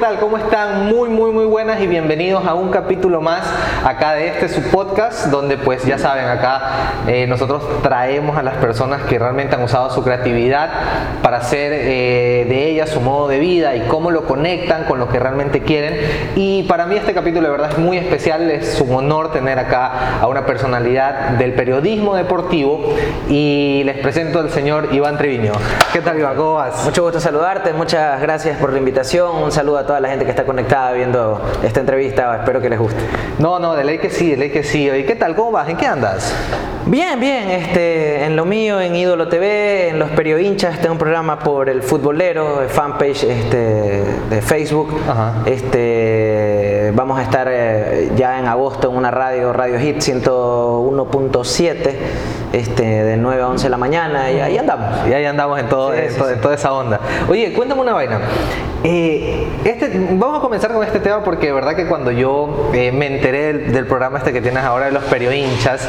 tal? ¿Cómo están? Muy, muy, muy buenas y bienvenidos a un capítulo más acá de este su podcast, donde pues ya saben, acá eh, nosotros traemos a las personas que realmente han usado su creatividad para hacer eh, de ellas su modo de vida y cómo lo conectan con lo que realmente quieren. Y para mí este capítulo de verdad es muy especial, es un honor tener acá a una personalidad del periodismo deportivo y les presento al señor Iván Treviño. ¿Qué tal Iván? ¿Cómo vas? Mucho gusto saludarte, muchas gracias por la invitación, un saludo a toda la gente que está conectada viendo esta entrevista, espero que les guste. No, no, de ley que sí, de ley que sí. ¿Y qué tal? ¿Cómo vas? ¿En qué andas? Bien, bien, este, en lo mío, en Ídolo TV, en Los Hinchas, tengo un programa por el futbolero, fanpage este, de Facebook. Este, vamos a estar eh, ya en agosto en una radio, Radio Hit 101.7, este, de 9 a 11 de la mañana, y ahí andamos. Y ahí andamos en, todo, en toda esa onda. Oye, cuéntame una vaina. Eh, este, vamos a comenzar con este tema porque de verdad que cuando yo eh, me enteré del, programa este que tienes ahora de los hinchas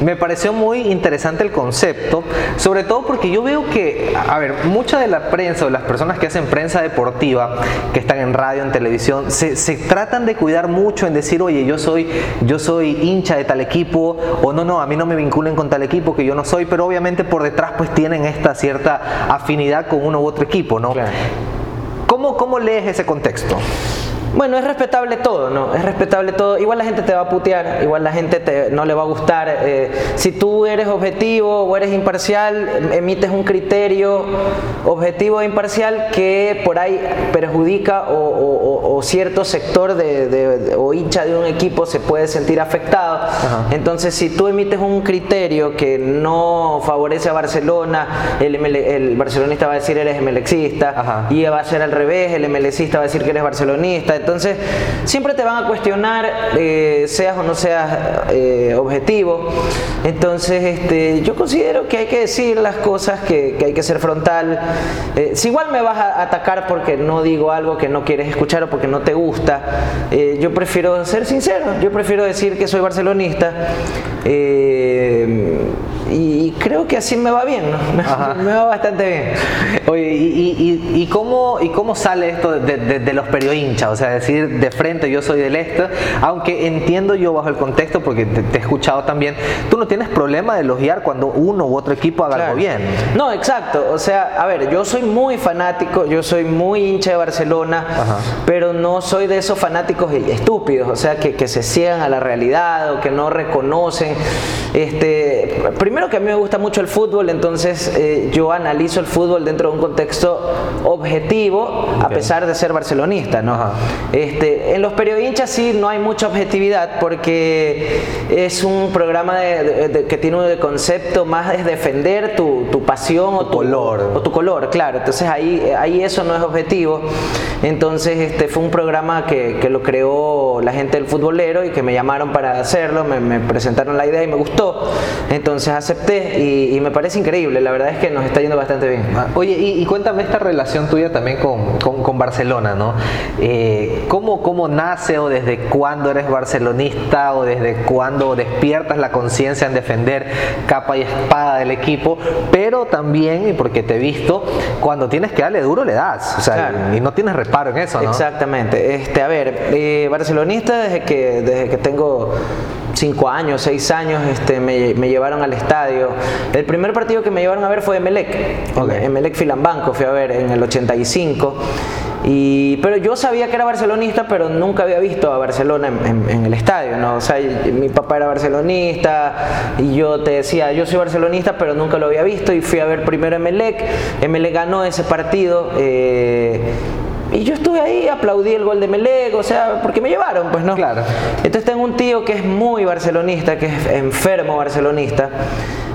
me pareció muy interesante el concepto, sobre todo porque yo veo que, a ver, mucha de la prensa o las personas que hacen prensa deportiva, que están en radio, en televisión, se, se tratan de cuidar mucho en decir, oye, yo soy, yo soy hincha de tal equipo, o no, no, a mí no me vinculen con tal equipo que yo no soy, pero obviamente por detrás pues tienen esta cierta afinidad con uno u otro equipo, ¿no? ¿Cómo, ¿Cómo lees ese contexto? Bueno, es respetable todo, ¿no? Es respetable todo. Igual la gente te va a putear, igual la gente te, no le va a gustar. Eh, si tú eres objetivo o eres imparcial, em, emites un criterio objetivo e imparcial que por ahí perjudica o, cierto sector de, o hincha de un equipo se puede sentir afectado. Entonces, si tú emites un criterio que no favorece a Barcelona, el, el barcelonista va a decir eres emelexista, y va a ser al revés, el emelecista va a decir que eres barcelonista entonces, siempre te van a cuestionar, eh, seas o no seas eh, objetivo. Entonces, este, yo considero que hay que decir las cosas, que, hay que ser frontal. Eh, si igual me vas a atacar porque no digo algo que no quieres escuchar o porque no te gusta, yo prefiero ser sincero. Yo prefiero decir que soy barcelonista y creo que así me va bien, me, va bastante bien. Oye, ¿y, y, cómo, y cómo sale esto de, los periodinchas? O sea, decir de frente yo soy del este, aunque entiendo yo bajo el contexto, porque te, he escuchado también, tú no tienes problema de elogiar cuando uno u otro equipo haga algo bien. No, exacto. O sea, a ver, yo soy muy fanático, yo soy muy hincha de Barcelona, pero no soy de esos fanáticos estúpidos, o sea, que, que se ciegan a la realidad o que no reconocen. Este, primero que a mí me gusta mucho el fútbol, entonces eh, yo analizo el fútbol dentro de un contexto objetivo, a pesar de ser barcelonista, ¿no? Este, en los periodistas sí no hay mucha objetividad porque es un programa que tiene un concepto más es defender tu, pasión o tu color. O tu color, claro. Entonces ahí, ahí eso no es objetivo. Entonces este fue un programa que, que lo creó la gente del futbolero y que me llamaron para hacerlo, me, me presentaron la idea y me gustó. Entonces acepté y, me parece increíble, la verdad es que nos está yendo bastante bien. Ah, oye, y, cuéntame esta relación tuya también con, con, Barcelona, ¿no? Eh, ¿cómo, ¿Cómo nace o desde cuándo eres barcelonista o desde cuándo despiertas la conciencia en defender capa y espada del equipo? Pero también, y porque te he visto, cuando tienes que darle duro le das, o sea, y no tienes reparo en eso, ¿no? Exactamente. Este, a ver, eh, barcelonista desde que, desde que tengo cinco años, seis años, este, me, me, llevaron al estadio. El primer partido que me llevaron a ver fue Emelec, okay. Emelec Filambanco, fui a ver en el 85. Y, pero yo sabía que era barcelonista, pero nunca había visto a Barcelona en, el estadio, ¿no? O sea, mi papá era barcelonista y yo te decía, yo soy barcelonista, pero nunca lo había visto y fui a ver primero Emelec. Emelec ganó ese partido. Eh, y yo estuve ahí, aplaudí el gol de Melec, o sea, porque me llevaron, pues no. Claro. Entonces tengo un tío que es muy barcelonista, que es enfermo barcelonista.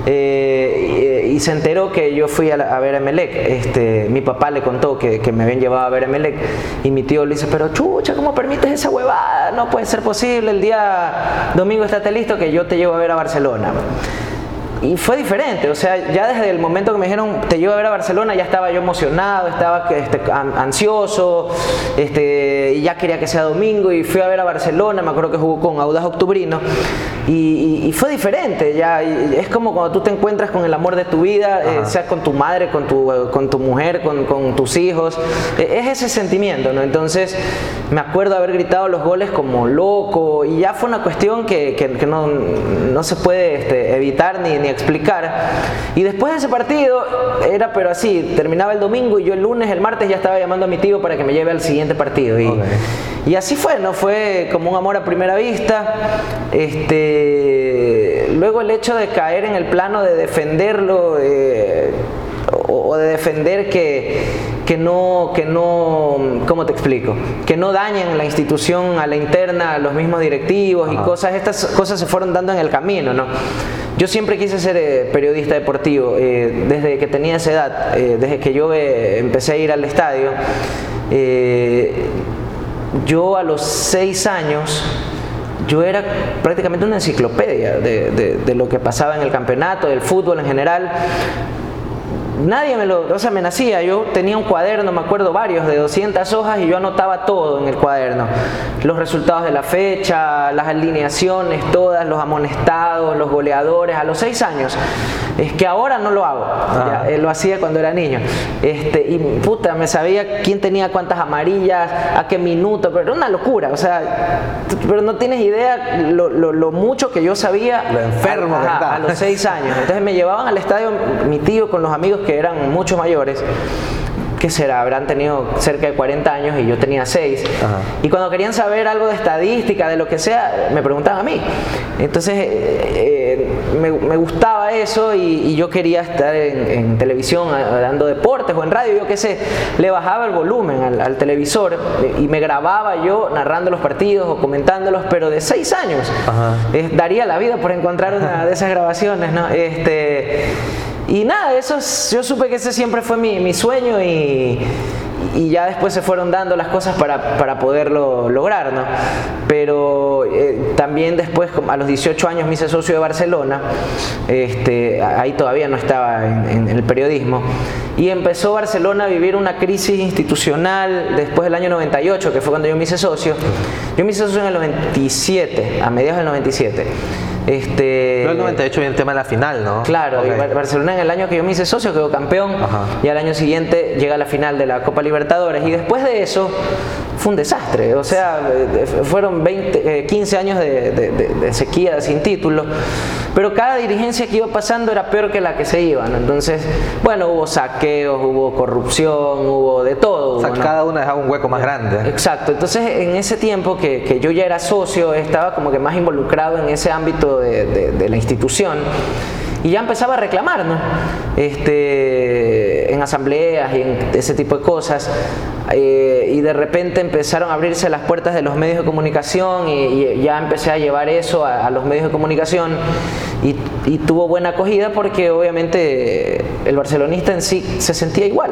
Eh, y, se enteró que yo fui a, ver a Melec. Este, mi papá le contó que, me habían llevado a ver a Melec y mi tío le dice, pero chucha, ¿cómo permites esa huevada? No puede ser posible, el día domingo estate listo que yo te llevo a ver a Barcelona y fue diferente, o sea, ya desde el momento que me dijeron te llevo a ver a Barcelona, ya estaba yo emocionado, estaba este, ansioso, este, y ya quería que sea domingo y fui a ver a Barcelona, me acuerdo que jugó con Audaz Octubrino Y, fue diferente, ya. es como cuando tú te encuentras con el amor de tu vida, eh, sea con tu madre, con tu, con tu mujer, con, con tus hijos. E, es ese sentimiento, ¿no? Entonces, me acuerdo haber gritado los goles como loco y ya fue una cuestión que, que, no, no, se puede este, evitar ni, ni explicar. Y después de ese partido, era pero así, terminaba el domingo y yo el lunes, el martes ya estaba llamando a mi tío para que me lleve al siguiente partido. Y, y así fue, ¿no? Fue como un amor a primera vista. Este, luego el hecho de caer en el plano de defenderlo eh, o, de defender que, que no, que no, ¿cómo te explico? Que no dañen la institución a la interna, a los mismos directivos y cosas, estas cosas se fueron dando en el camino, ¿no? Yo siempre quise ser eh, periodista deportivo, eh, desde que tenía esa edad, desde que yo empecé a ir al estadio yo a los seis años, yo era prácticamente una enciclopedia de, lo que pasaba en el campeonato, del fútbol en general nadie me lo, o sea, me nacía, yo tenía un cuaderno, me acuerdo varios, de 200 hojas y yo anotaba todo en el cuaderno. Los resultados de la fecha, las alineaciones, todas, los amonestados, los goleadores, a los seis años. Es que ahora no lo hago, eh, lo hacía cuando era niño. Este, y puta, me sabía quién tenía cuántas amarillas, a qué minuto, pero era una locura, o sea, pero no tienes idea lo, mucho que yo sabía lo enfermo a los seis años. Entonces me llevaban al estadio mi tío con los amigos que eran mucho mayores, que será? Habrán tenido cerca de 40 años y yo tenía 6. Y cuando querían saber algo de estadística, de lo que sea, me preguntaban a mí. Entonces eh, me, gustaba eso y, yo quería estar en, televisión dando deportes o en radio, yo qué sé. Le bajaba el volumen al, televisor y me grababa yo narrando los partidos o comentándolos, pero de 6 años. daría la vida por encontrar una de esas grabaciones, ¿no? Este, y nada, eso yo supe que ese siempre fue mi, sueño y, ya después se fueron dando las cosas para, poderlo lograr, ¿no? Pero eh, también después, a los 18 años, me hice socio de Barcelona, este, ahí todavía no estaba en, el periodismo, y empezó Barcelona a vivir una crisis institucional después del año 98, que fue cuando yo me hice socio. Yo me hice socio en el 97, a mediados del 97. Este, el 98 viene el tema de la final, ¿no? Claro, Barcelona en el año que yo me hice socio quedó campeón y al año siguiente llega a la final de la Copa Libertadores. Y después de eso fue un desastre, o sea, fueron 20, 15 eh, años de, sequía sin título, pero cada dirigencia que iba pasando era peor que la que se iba, entonces, bueno, hubo saqueos, hubo corrupción, hubo de todo. O sea, cada una dejaba un hueco más grande. Exacto, entonces en ese tiempo que, que yo ya era socio, estaba como que más involucrado en ese ámbito de, la institución y ya empezaba a reclamar, Este, en asambleas y en ese tipo de cosas. Eh, y de repente empezaron a abrirse las puertas de los medios de comunicación y, ya empecé a llevar eso a, los medios de comunicación y, tuvo buena acogida porque obviamente el barcelonista en sí se sentía igual.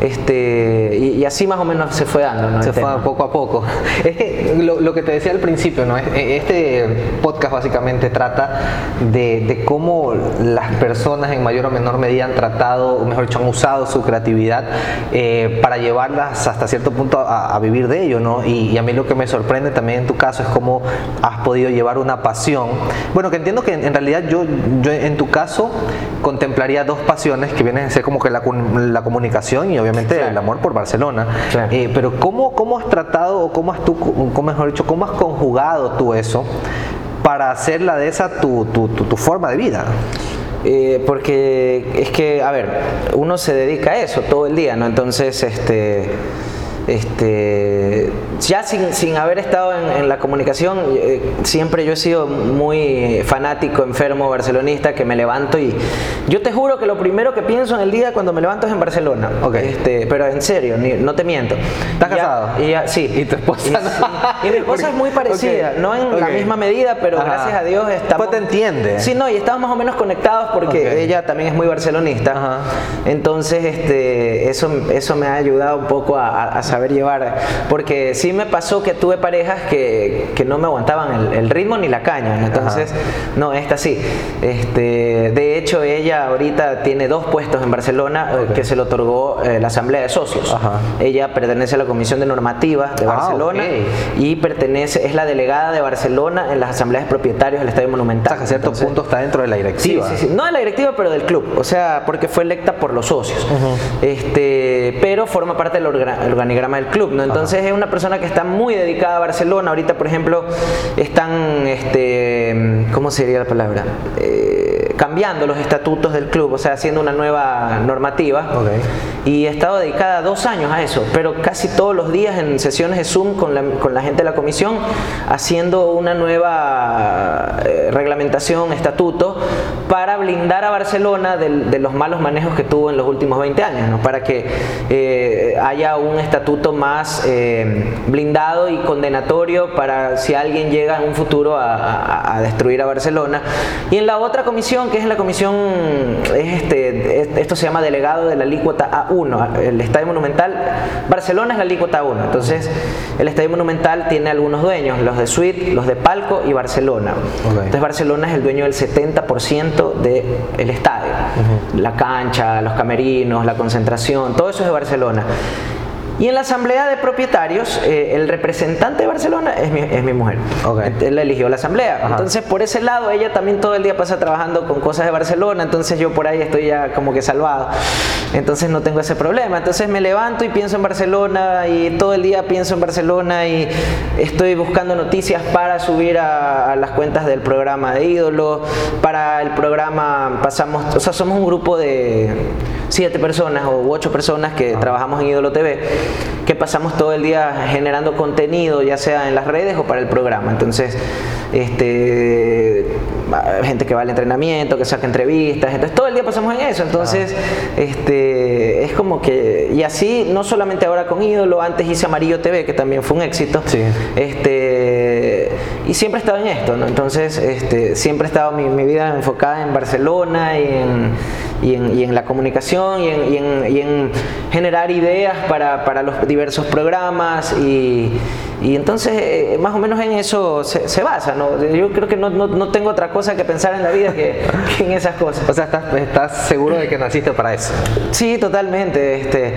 este, y, así más o menos se fue dando. Se fue poco a poco. Es que lo, que te decía al principio, ¿no? E, este podcast básicamente trata de, cómo las personas en mayor o menor medida han tratado, o mejor dicho, han usado su creatividad eh, para llevarlas hasta cierto punto a, vivir de ello. ¿no? Y, a mí lo que me sorprende también en tu caso es cómo has podido llevar una pasión. Bueno, que entiendo que en, realidad yo, yo en tu caso contemplaría dos pasiones que vienen a ser como que la, la comunicación y obviamente el amor por Barcelona. Eh, pero ¿cómo, ¿cómo has tratado o cómo has tú, cómo mejor dicho, cómo has conjugado tú eso para hacerla de esa tu, tu, tu, forma de vida? Eh, porque es que, a ver, uno se dedica a eso todo el día, ¿no? Entonces, este este, ya sin, sin haber estado en, la comunicación, eh, siempre yo he sido muy fanático, enfermo, barcelonista, que me levanto y yo te juro que lo primero que pienso en el día cuando me levanto es en Barcelona. Okay. Este, pero en serio, no te miento. ¿Estás casado? Y sí. ¿Y tu esposa? Y, mi esposa es muy parecida, no en la misma medida, pero gracias a Dios estamos... Pues te entiende. Sí, no, y estamos más o menos conectados porque ella también es muy barcelonista. Entonces, este, eso, eso me ha ayudado un poco a, a saber saber llevar. Porque sí me pasó que tuve parejas que, que no me aguantaban el, ritmo ni la caña. Entonces, no, esta sí. Este, de hecho, ella ahorita tiene dos puestos en Barcelona eh, que se le otorgó eh, la Asamblea de Socios. Ella pertenece a la Comisión de Normativa de ah, Barcelona y pertenece, es la delegada de Barcelona en las asambleas de propietarios del Estadio Monumental. a cierto punto está dentro de la directiva. Sí, sí, No de la directiva, pero del club. O sea, porque fue electa por los socios. este, pero forma parte del organigrama del club. ¿no? Entonces es una persona que está muy dedicada a Barcelona. Ahorita, por ejemplo, están, este, ¿cómo sería la palabra? Eh, cambiando los estatutos del club, o sea, haciendo una nueva normativa. Y he estado dedicada dos años a eso, pero casi todos los días en sesiones de Zoom con la, con la gente de la comisión, haciendo una nueva eh, reglamentación, estatuto, para blindar a Barcelona de, los malos manejos que tuvo en los últimos 20 años, ¿no? para que eh, haya un estatuto más eh, blindado y condenatorio para si alguien llega en un futuro a, a destruir a Barcelona. Y en la otra comisión, que es la comisión, es este, esto se llama delegado de la alícuota A1, el Estadio Monumental, Barcelona es la alícuota A1, entonces el Estadio Monumental tiene algunos dueños, los de Suite, los de Palco y Barcelona. Entonces Barcelona es el dueño del 70% del estadio, la cancha, los camerinos, la concentración, todo eso es de Barcelona. Y en la asamblea de propietarios, eh, el representante de Barcelona es mi, es mi mujer. Él la eligió la asamblea. Entonces, por ese lado, ella también todo el día pasa trabajando con cosas de Barcelona. Entonces, yo por ahí estoy ya como que salvado. Entonces, no tengo ese problema. Entonces, me levanto y pienso en Barcelona y todo el día pienso en Barcelona y estoy buscando noticias para subir a, a las cuentas del programa de ídolo. Para el programa pasamos, o sea, somos un grupo de siete personas o ocho personas que trabajamos en Ídolo TV, que pasamos todo el día generando contenido, ya sea en las redes o para el programa. Entonces, este, gente que va al entrenamiento, que saca entrevistas, entonces todo el día pasamos en eso. Entonces, este, es como que, y así, no solamente ahora con Ídolo, antes hice Amarillo TV, que también fue un éxito. Este, y siempre he estado en esto, ¿no? Entonces, este, siempre he estado mi, mi vida enfocada en Barcelona y en y en, la comunicación y en, generar ideas para, los diversos programas y, entonces eh, más o menos en eso se, basa. ¿no? Yo creo que no, tengo otra cosa que pensar en la vida que, en esas cosas. O sea, ¿estás, seguro de que naciste para eso? Sí, totalmente. Este,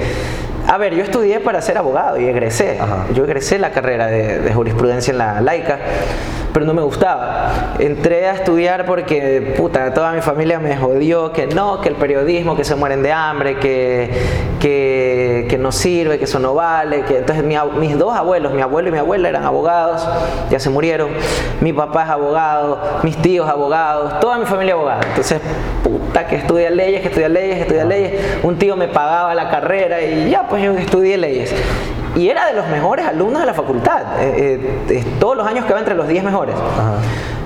a ver, yo estudié para ser abogado y egresé. Yo egresé la carrera de, de jurisprudencia en la laica pero no me gustaba. Entré a estudiar porque, puta, toda mi familia me jodió que no, que el periodismo, que se mueren de hambre, que, que, que no sirve, que eso no vale. Que... Entonces mis dos abuelos, mi abuelo y mi abuela eran abogados, ya se murieron. Mi papá es abogado, mis tíos abogados, toda mi familia abogada. Entonces, puta, que estudia leyes, que estudia leyes, que estudia leyes. Un tío me pagaba la carrera y ya, pues yo estudié leyes y era de los mejores alumnos de la facultad. Eh, eh, todos los años quedaba entre los 10 mejores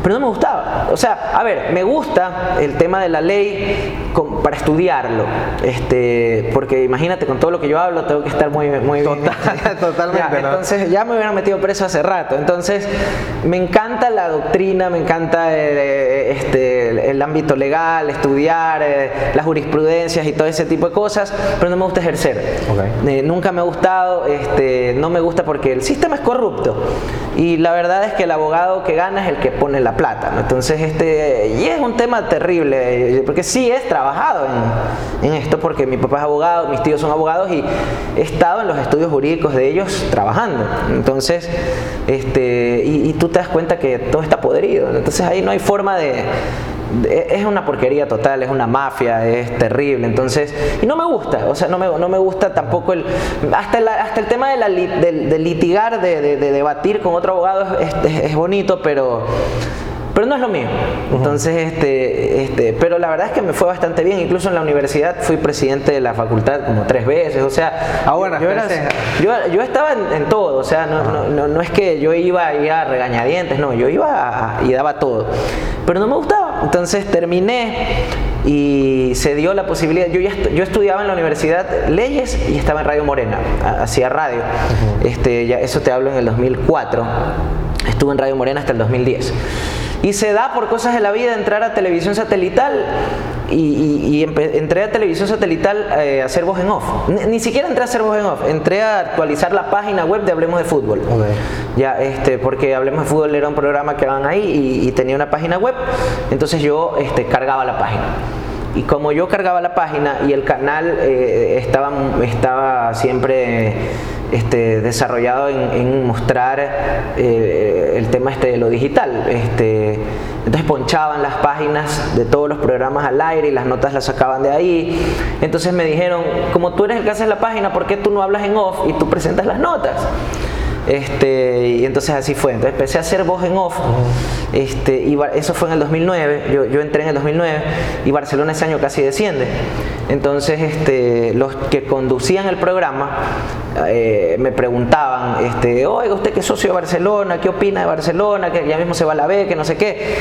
pero no me gustaba. O sea, a ver, me gusta el tema de la ley para estudiarlo, este, porque imagínate, con todo lo que yo hablo, tengo que estar muy, muy bien. Totalmente. Entonces, ya me hubieran metido preso hace rato. Entonces, me encanta la doctrina, me encanta el, eh, este, el ámbito legal, estudiar, eh, las jurisprudencias y todo ese tipo de cosas, pero no me gusta ejercer. Eh, nunca me ha gustado, este, no me gusta porque el sistema es corrupto. Y la verdad es que el abogado que gana es el que pone la plata. Entonces, este, y es un tema terrible, porque sí he trabajado en, esto, porque mi papá es abogado, mis tíos son abogados y he estado en los estudios jurídicos de ellos trabajando. Entonces, este, y, tú te das cuenta que todo está podrido. Entonces ahí no hay forma de, es una porquería total, es una mafia, es terrible. Entonces, y no me gusta, o sea, no me, no me gusta tampoco el. Hasta, el, hasta el tema de, la, de, litigar, de, debatir con otro abogado es, es bonito, pero pero no es lo mío. Entonces, este, este, pero la verdad es que me fue bastante bien. Incluso en la universidad fui presidente de la facultad como tres veces. O sea, ah, bueno, yo, yo, estaba en, todo. O sea, no, no, no, es que yo iba y a regañadientes, no, yo iba y daba todo. Pero no me gustaba. Entonces terminé y se dio la posibilidad. Yo, ya yo estudiaba en la universidad leyes y estaba en Radio Morena, hacía radio. este, ya, eso te hablo en el 2004. Estuve en Radio Morena hasta el 2010. Y se da por cosas de la vida entrar a televisión satelital y, entré a televisión satelital eh, a hacer voz en off. Ni, siquiera entré a hacer voz en off, entré a actualizar la página web de Hablemos de Fútbol. Ya, este, porque Hablemos de Fútbol era un programa que van ahí y, tenía una página web, entonces yo este, cargaba la página. Y como yo cargaba la página y el canal eh, estaba, estaba siempre este, desarrollado en, mostrar eh, el tema este de lo digital. Este, entonces ponchaban las páginas de todos los programas al aire y las notas las sacaban de ahí. Entonces me dijeron, como tú eres el que hace la página, ¿por qué tú no hablas en off y tú presentas las notas? Este, y entonces así fue. Entonces empecé a hacer voz en off. Este, y eso fue en el 2009. Yo, yo, entré en el 2009 y Barcelona ese año casi desciende. Entonces este, los que conducían el programa eh, me preguntaban, este, oiga, usted que es socio de Barcelona, ¿qué opina de Barcelona? Que ya mismo se va a la B, que no sé qué.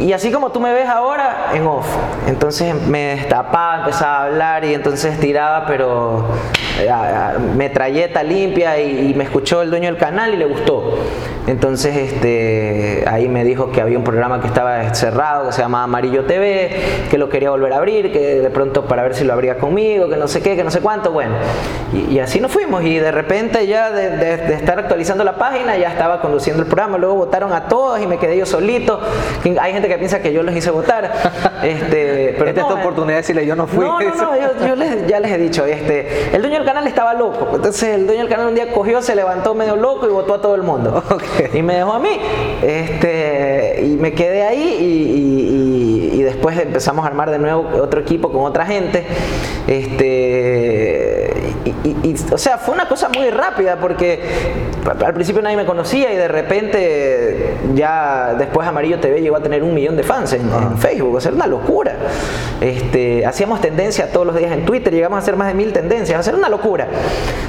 Y así como tú me ves ahora, en off. Entonces me destapaba, empezaba a hablar y entonces tiraba, pero eh, metralleta limpia y, me escuchó el dueño del canal y le gustó. Entonces este, ahí me dijo que había un programa que estaba cerrado, que se llamaba Amarillo TV, que lo quería volver a abrir, que de pronto para ver si lo abría conmigo, que no sé qué, que no sé cuánto. Bueno, y, así nos fuimos y de repente ya de, estar actualizando la página ya estaba conduciendo el programa. Luego votaron a todos y me quedé yo solito. Hay que piensa que yo los hice votar. Este, pero Esta es tu oportunidad de decirle yo no fui. No, no, no, yo, ya les he dicho, este, el dueño del canal estaba loco. Entonces el dueño del canal un día cogió, se levantó medio loco y votó a todo el mundo. Y me dejó a mí. Este, y me quedé ahí y, y, después empezamos a armar de nuevo otro equipo con otra gente. Este, y, o sea, fue una cosa muy rápida porque al principio nadie me conocía y de repente ya después Amarillo TV llegó a tener un millón de fans en, Facebook, o sea, una locura. Este, hacíamos tendencia todos los días en Twitter, llegamos a hacer más de mil tendencias, a ser una locura.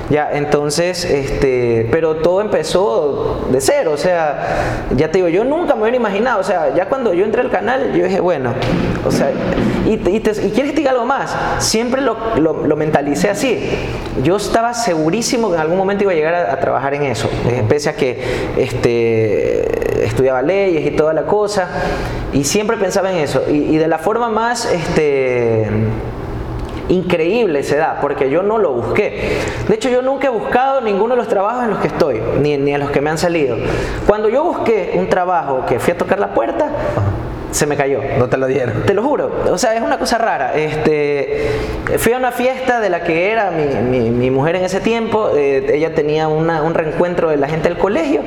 Ya, entonces, este, pero todo empezó de cero, o sea, ya te digo, yo nunca me hubiera imaginado, o sea, ya cuando yo entré al canal, yo dije, bueno, o sea, y, y, quieres que diga algo más, siempre lo, lo, mentalicé así. Yo estaba segurísimo que en algún momento iba a llegar a, trabajar en eso, eh, pese a que este, estudiaba leyes y toda la cosa, y siempre pensaba en eso, y, de la forma más... Este, increíble se da, porque yo no lo busqué. De hecho, yo nunca he buscado ninguno de los trabajos en los que estoy, ni, ni en los que me han salido. Cuando yo busqué un trabajo que fui a tocar la puerta, se me cayó. No te lo dieron. Te lo juro. O sea, es una cosa rara. Este, fui a una fiesta de la que era mi, mi, mujer en ese tiempo. Eh, ella tenía una, un reencuentro de la gente del colegio.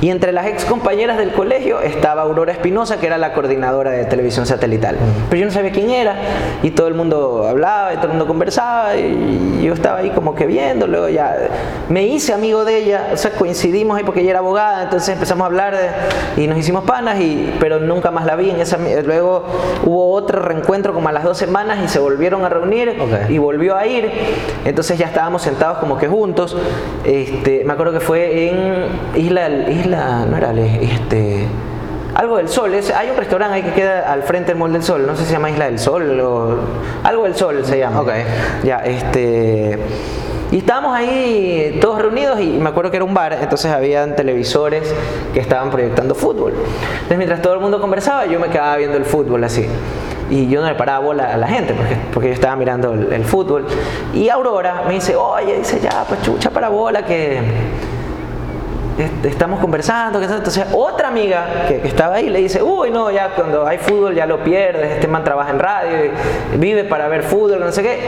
Y entre las ex compañeras del colegio estaba Aurora Espinosa, que era la coordinadora de televisión satelital. Pero yo no sabía quién era. Y todo el mundo hablaba y todo el mundo conversaba. Y yo estaba ahí como que viendo. Luego ya me hice amigo de ella. O sea, coincidimos ahí porque ella era abogada. Entonces empezamos a hablar y nos hicimos panas. Y, pero nunca más la vi luego hubo otro reencuentro como a las dos semanas y se volvieron a reunir y volvió a ir. Entonces ya estábamos sentados como que juntos. Este, me acuerdo que fue en Isla, Isla, no era este algo del Sol, hay un restaurante ahí que queda al frente del Mall del Sol, no sé si se llama Isla del Sol o algo del Sol se llama. Okay. Ya, este y estábamos ahí todos reunidos y me acuerdo que era un bar, entonces habían televisores que estaban proyectando fútbol. Entonces mientras todo el mundo conversaba, yo me quedaba viendo el fútbol así. Y yo no le paraba bola a la gente porque, porque yo estaba mirando el, el fútbol. Y Aurora me dice, oye, dice ya, pues chucha para bola que estamos conversando, entonces otra amiga que, estaba ahí le dice, uy, no, ya cuando hay fútbol ya lo pierdes, este man trabaja en radio, y vive para ver fútbol, no sé qué.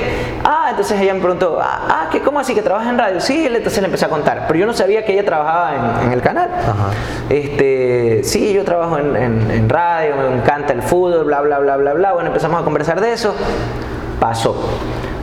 Ah, entonces ella me preguntó, ah, ah ¿cómo así que trabaja en radio? Sí, entonces le empecé a contar, pero yo no sabía que ella trabajaba en, el canal. Este, sí, yo trabajo en, en radio, me encanta el fútbol, bla, bla, bla, bla, bla. Bueno, empezamos a conversar de eso. Pasó.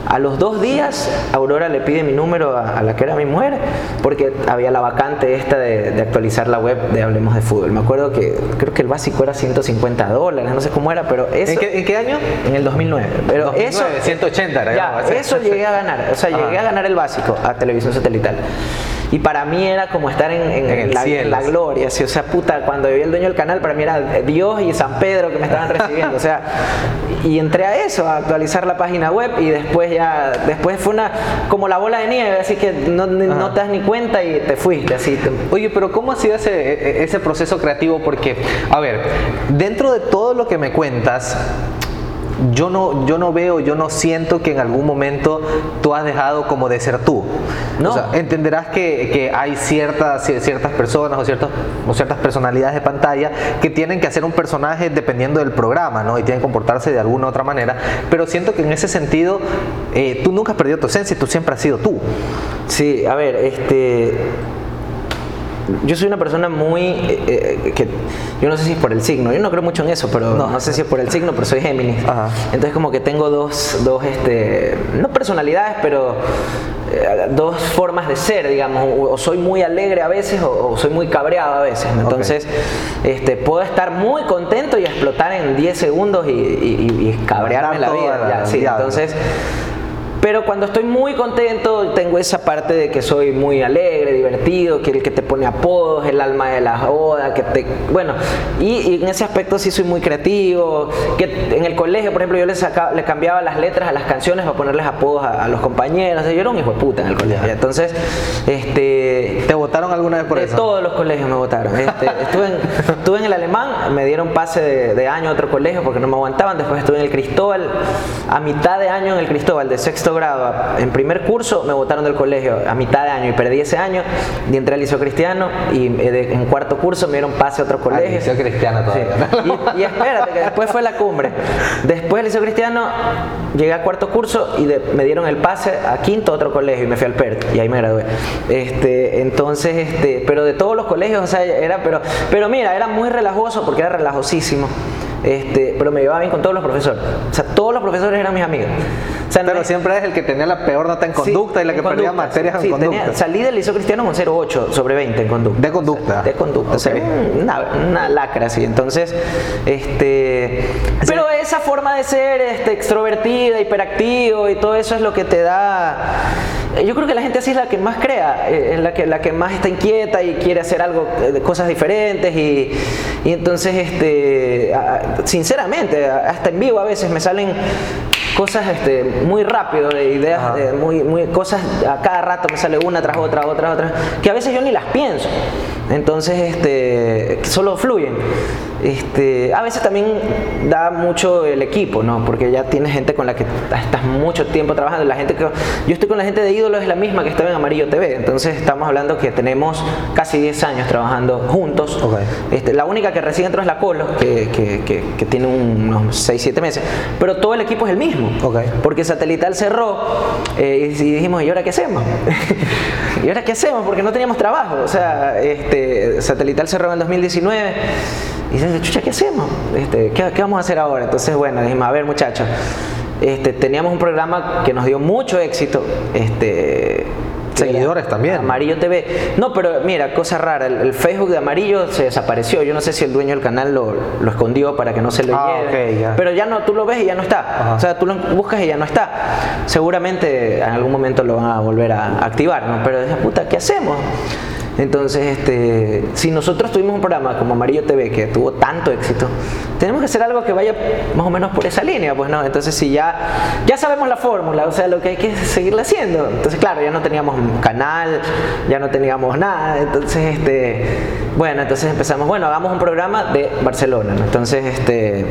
A los dos días, Aurora le pide mi número a, la que era mi mujer, porque había la vacante esta de, actualizar la web de Hablemos de Fútbol. Me acuerdo que creo que el básico era 150 dólares, no sé cómo era, pero eso... ¿En qué, año? En el 2009. Pero 2009, eso... 180 era. Ya, eso llegué a ganar, o sea, llegué a ganar el básico a televisión satelital. Y para mí era como estar en, en- En el en la, cielo, en la sí. gloria. sí, o sea, puta, cuando yo vi el dueño del canal, para mí era Dios y San Pedro que me estaban recibiendo. o sea, y entré a eso, a actualizar la página web y después ya, después fue una, como la bola de nieve, así que no, te das ni cuenta y te fuiste, así. te- Oye, pero ¿cómo ha sido ese, e- ese proceso creativo? Porque, a ver, dentro de todo lo que me cuentas, yo no, yo no veo, yo no siento que en algún momento tú has dejado como de ser tú. No. O sea, entenderás que, que hay ciertas, ciertas personas o, ciertos, o ciertas personalidades de pantalla que tienen que hacer un personaje dependiendo del programa, ¿no? Y tienen que comportarse de alguna u otra manera. Pero siento que en ese sentido, eh, tú nunca has perdido tu esencia y tú siempre has sido tú. Sí, a ver, este. Yo soy una persona muy. eh, eh, que Yo no sé si es por el signo, yo no creo mucho en eso, pero no, sé si es por el signo, pero soy Géminis. Ajá. Entonces, como que tengo dos, dos este, no personalidades, pero eh, dos formas de ser, digamos. O, o soy muy alegre a veces o, o soy muy cabreado a veces. ¿no? Entonces, este, puedo estar muy contento y explotar en 10 segundos y, y- y cabrearme la vida. ya, sí, entonces. Pero cuando estoy muy contento, tengo esa parte de que soy muy alegre, divertido, que el que te pone apodos, el alma de la joda, que te. Bueno, y, y en ese aspecto sí soy muy creativo. Que en el colegio, por ejemplo, yo le, saca- le cambiaba las letras a las canciones para ponerles apodos a, a los compañeros. O sea, yo era un hijo de puta en el colegio. Entonces, este. ¿Te votaron alguna vez por de eso? todos los colegios me votaron. Este, estuve, en, estuve en el alemán, me dieron pase de, de año a otro colegio porque no me aguantaban. Después estuve en el Cristóbal, a mitad de año en el Cristóbal, de sexto grado. En primer curso me votaron del colegio a mitad de año y perdí ese año. Y entré al liceo cristiano y eh, en cuarto curso me dieron pase a otro colegio. Liceo Cristiano Sí. todavía. Y, y espérate, que después fue la cumbre. Después del liceo cristiano llegué a cuarto curso y de- me dieron el pase a quinto a otro colegio y me fui al PERT y ahí me gradué. Este, entonces, este, pero de todos los colegios, o sea, era, pero, pero mira, era muy relajoso porque era relajosísimo. Este, pero me llevaba bien con todos los profesores. O sea, todos los profesores eran mis amigos. O sea, no Pero es- siempre es el que tenía la peor nota en Sí, conducta y la que perdía materias sí, en conducta. tenía- salí del liceo cristiano con 0,8 sobre 20 en conducta. De conducta. De conducta. O sea, una, una lacra así. Entonces, este. Pero esa forma de ser este, extrovertida, hiperactivo y todo eso es lo que te da. Yo creo que la gente así es la que más crea, eh, es la que, la que más está inquieta y quiere hacer algo, eh, cosas diferentes y, y entonces, este, sinceramente, hasta en vivo a veces me salen cosas este, muy rápido, de ideas, de muy, muy, cosas, a cada rato me sale una tras otra, otra, otra, que a veces yo ni las pienso. Entonces, este, solo fluyen. Este, a veces también da mucho el equipo, ¿no? Porque ya tienes gente con la que estás mucho tiempo trabajando. La gente que, yo estoy con la gente de ídolos es la misma que estaba en Amarillo TV. Entonces estamos hablando que tenemos casi 10 años trabajando juntos. Ok. Este, la única que recién entró es la Colo, que, que- que- que tiene unos 6, 7 meses. Pero todo el equipo es el mismo. Porque Satelital cerró eh, y dijimos, ¿y ahora qué hacemos? ¿Y ahora qué hacemos? Porque no teníamos trabajo. O sea, este, Satelital cerró en el 2019. Y dices, chucha, ¿qué hacemos? Este, ¿qué, qué vamos a hacer ahora? Entonces, bueno, dijimos, a ver, muchachos, este, teníamos un programa que nos dio mucho éxito. Este, Seguidores era también. Amarillo TV. No, pero mira, cosa rara, el, el Facebook de Amarillo se desapareció. Yo no sé si el dueño del canal lo, lo escondió para que no se lo Ah. Pero ya no, tú lo ves y ya no está. Ajá. O sea, tú lo buscas y ya no está. Seguramente en algún momento lo van a volver a activar, ¿no? Pero dices, puta, ¿qué hacemos? Entonces, este, si nosotros tuvimos un programa como Amarillo TV que tuvo tanto éxito, tenemos que hacer algo que vaya más o menos por esa línea, pues no. Entonces, si ya, ya sabemos la fórmula, o sea, lo que hay que seguirla haciendo. Entonces, claro, ya no teníamos canal, ya no teníamos nada. Entonces, este, bueno, entonces empezamos, bueno, hagamos un programa de Barcelona, ¿no? Entonces, este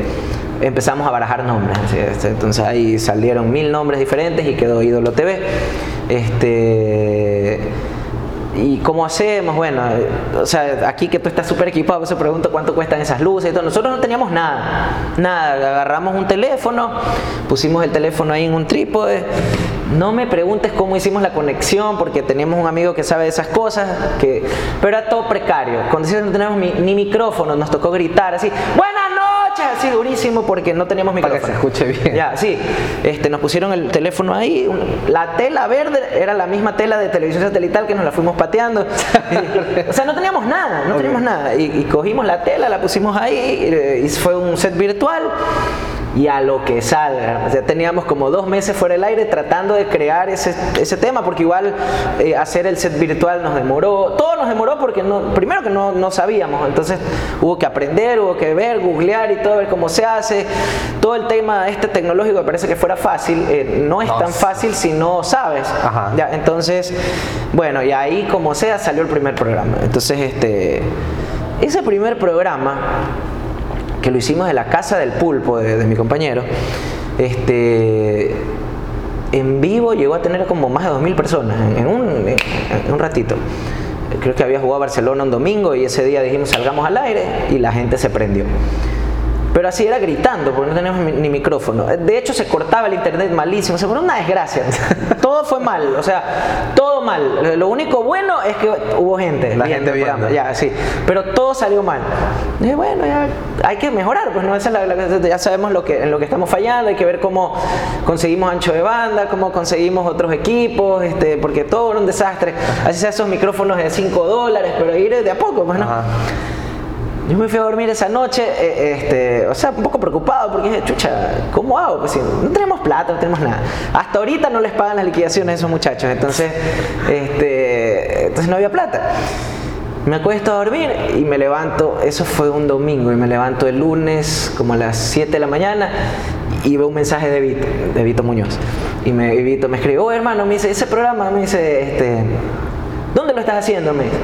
empezamos a barajar nombres. así, este, Entonces ahí salieron mil nombres diferentes y quedó Ídolo TV. Este. ¿Y cómo hacemos? Bueno, eh, o sea, aquí que tú estás súper equipado, se pregunta cuánto cuestan esas luces y todo. Nosotros no teníamos nada, nada. Agarramos un teléfono, pusimos el teléfono ahí en un trípode. No me preguntes cómo hicimos la conexión, porque tenemos un amigo que sabe de esas cosas, que, pero era todo precario. Cuando decíamos no tenemos ni micrófono, nos tocó gritar así, ¡Buenas noches! Así durísimo, porque no teníamos Para micrófono. que se escuche bien. Ya, sí. Este, nos pusieron el teléfono ahí. La tela verde era la misma tela de televisión satelital que nos la fuimos pateando. Y- o sea, no teníamos nada, no teníamos nada. Y, y cogimos la tela, la pusimos ahí, eh, y fue un set virtual. Y a lo que salga. O sea, teníamos como dos meses fuera del aire tratando de crear ese, ese tema, porque igual eh, hacer el set virtual nos demoró, todo nos demoró porque no, primero que no, no sabíamos, entonces hubo que aprender, hubo que ver, googlear y todo, ver cómo se hace. Todo el tema este tecnológico parece que fuera fácil, eh, no es tan fácil si no sabes. Ya, entonces, bueno, y ahí como sea salió el primer programa. Entonces, este, ese primer programa que lo hicimos en la casa del pulpo de, mi compañero, este, en vivo llegó a tener como más de 2.000 personas en, un, un ratito creo que había jugado Barcelona un domingo y ese día dijimos salgamos al aire y la gente se prendió. Pero así era gritando, porque no teníamos ni micrófono. De hecho, se cortaba el internet malísimo. Se fue una desgracia. todo fue mal, o sea, todo mal. Lo único bueno es que hubo gente. La gente viendo. Ya, sí. Pero todo salió mal. Y bueno, ya hay que mejorar, pues no, Esa ya sabemos lo que, en lo que estamos fallando. Hay que ver cómo conseguimos ancho de banda, cómo conseguimos otros equipos, este, porque todo era un desastre. Así sea esos micrófonos de 5 dólares, pero ir de a poco, pues no. Yo me fui a dormir esa noche, eh, este, o sea, un poco preocupado porque dije, chucha, ¿cómo hago? Pues si no tenemos plata, no tenemos nada. Hasta ahorita no les pagan las liquidaciones a esos muchachos, entonces, este, entonces no había plata. Me acuesto a dormir y me levanto, eso fue un domingo, y me levanto el lunes como a las 7 de la mañana y veo un mensaje de Vito, de Vito Muñoz. Y, me, Vito me escribe, oh hermano, me dice, ese programa, me dice, este, ¿dónde lo estás haciendo? Me dice,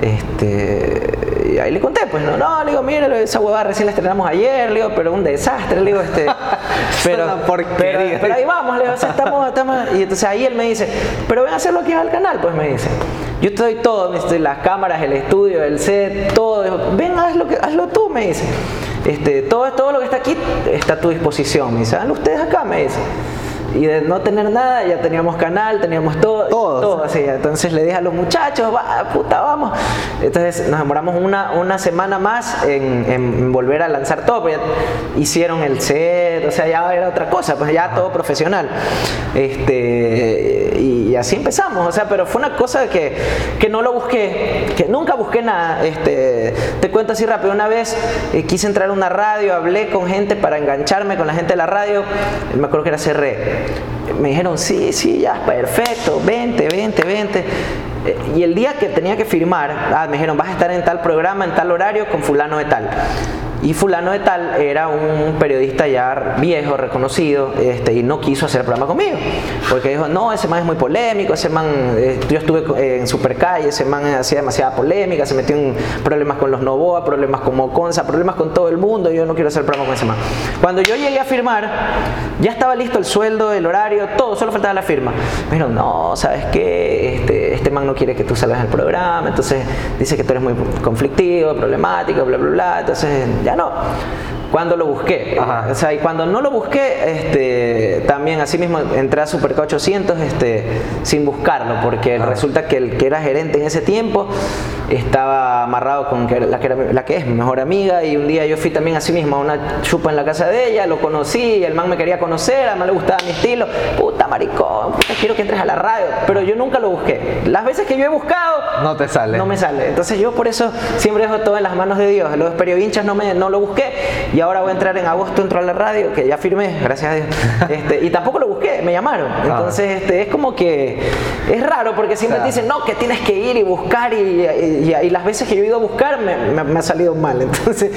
este, y ahí le conté, pues no, no, le digo, mire, esa huevada recién la estrenamos ayer, le digo, pero un desastre, le digo, este. pero, pero, ahí vamos, le digo, o sea, estamos, estamos. Y entonces ahí él me dice, pero ven a hacer lo que es al canal, pues me dice. Yo te doy todo, las cámaras, el estudio, el set, todo. Ven, haz lo que, hazlo tú, me dice. Este, todo, todo lo que está aquí está a tu disposición. Me dice, hazlo ustedes acá, me dice y de no tener nada ya teníamos canal, teníamos todo, todo así. Entonces le dije a los muchachos, va, puta, vamos. Entonces nos demoramos una, una semana más en, volver a lanzar todo, ya hicieron el set, o sea, ya era otra cosa, pues ya todo profesional. Este, y, así empezamos, o sea, pero fue una cosa que, que no lo busqué, que nunca busqué nada. Este, te cuento así rápido, una vez eh, quise entrar a una radio, hablé con gente para engancharme con la gente de la radio, me acuerdo que era CR me dijeron, sí, sí, ya, perfecto, vente, vente, vente. Eh, y el día que tenía que firmar, ah, me dijeron, vas a estar en tal programa, en tal horario, con fulano de tal. Y fulano de tal era un periodista ya viejo, reconocido, este, y no quiso hacer programa conmigo. Porque dijo, no, ese man es muy polémico, ese man, eh, yo estuve en Supercalle, ese man hacía demasiada polémica, se metió en problemas con los Novoa, problemas con Moconza, problemas con todo el mundo, yo no quiero hacer programa con ese man. Cuando yo llegué a firmar, ya estaba listo el sueldo, el horario, todo, solo faltaba la firma. Pero no, ¿sabes qué? Este, este man no quiere que tú salgas del programa, entonces dice que tú eres muy conflictivo, problemático, bla, bla, bla, entonces 甜了 Cuando lo busqué, o sea, y cuando no lo busqué, este, también así mismo entré a Superca 800 este, sin buscarlo, porque resulta que el que era gerente en ese tiempo estaba amarrado con la, que la que es mi mejor amiga y un día yo fui también así mismo a una chupa en la casa de ella, lo conocí, el man me quería conocer, además le gustaba mi estilo, puta maricón, quiero que entres a la radio, pero yo nunca lo busqué. Las veces que yo he buscado, no te sale. No me sale. Entonces yo por eso siempre dejo todo en las manos de Dios. Los periodinchas no, me, no lo busqué y ahora voy a entrar en agosto, entro a la radio, que ya firmé, gracias a Dios. Este, y tampoco lo busqué, me llamaron. Entonces este, es como que es raro porque siempre te dicen, no, que tienes que ir y buscar y y, las veces que yo he ido a buscar me, ha salido mal. Entonces,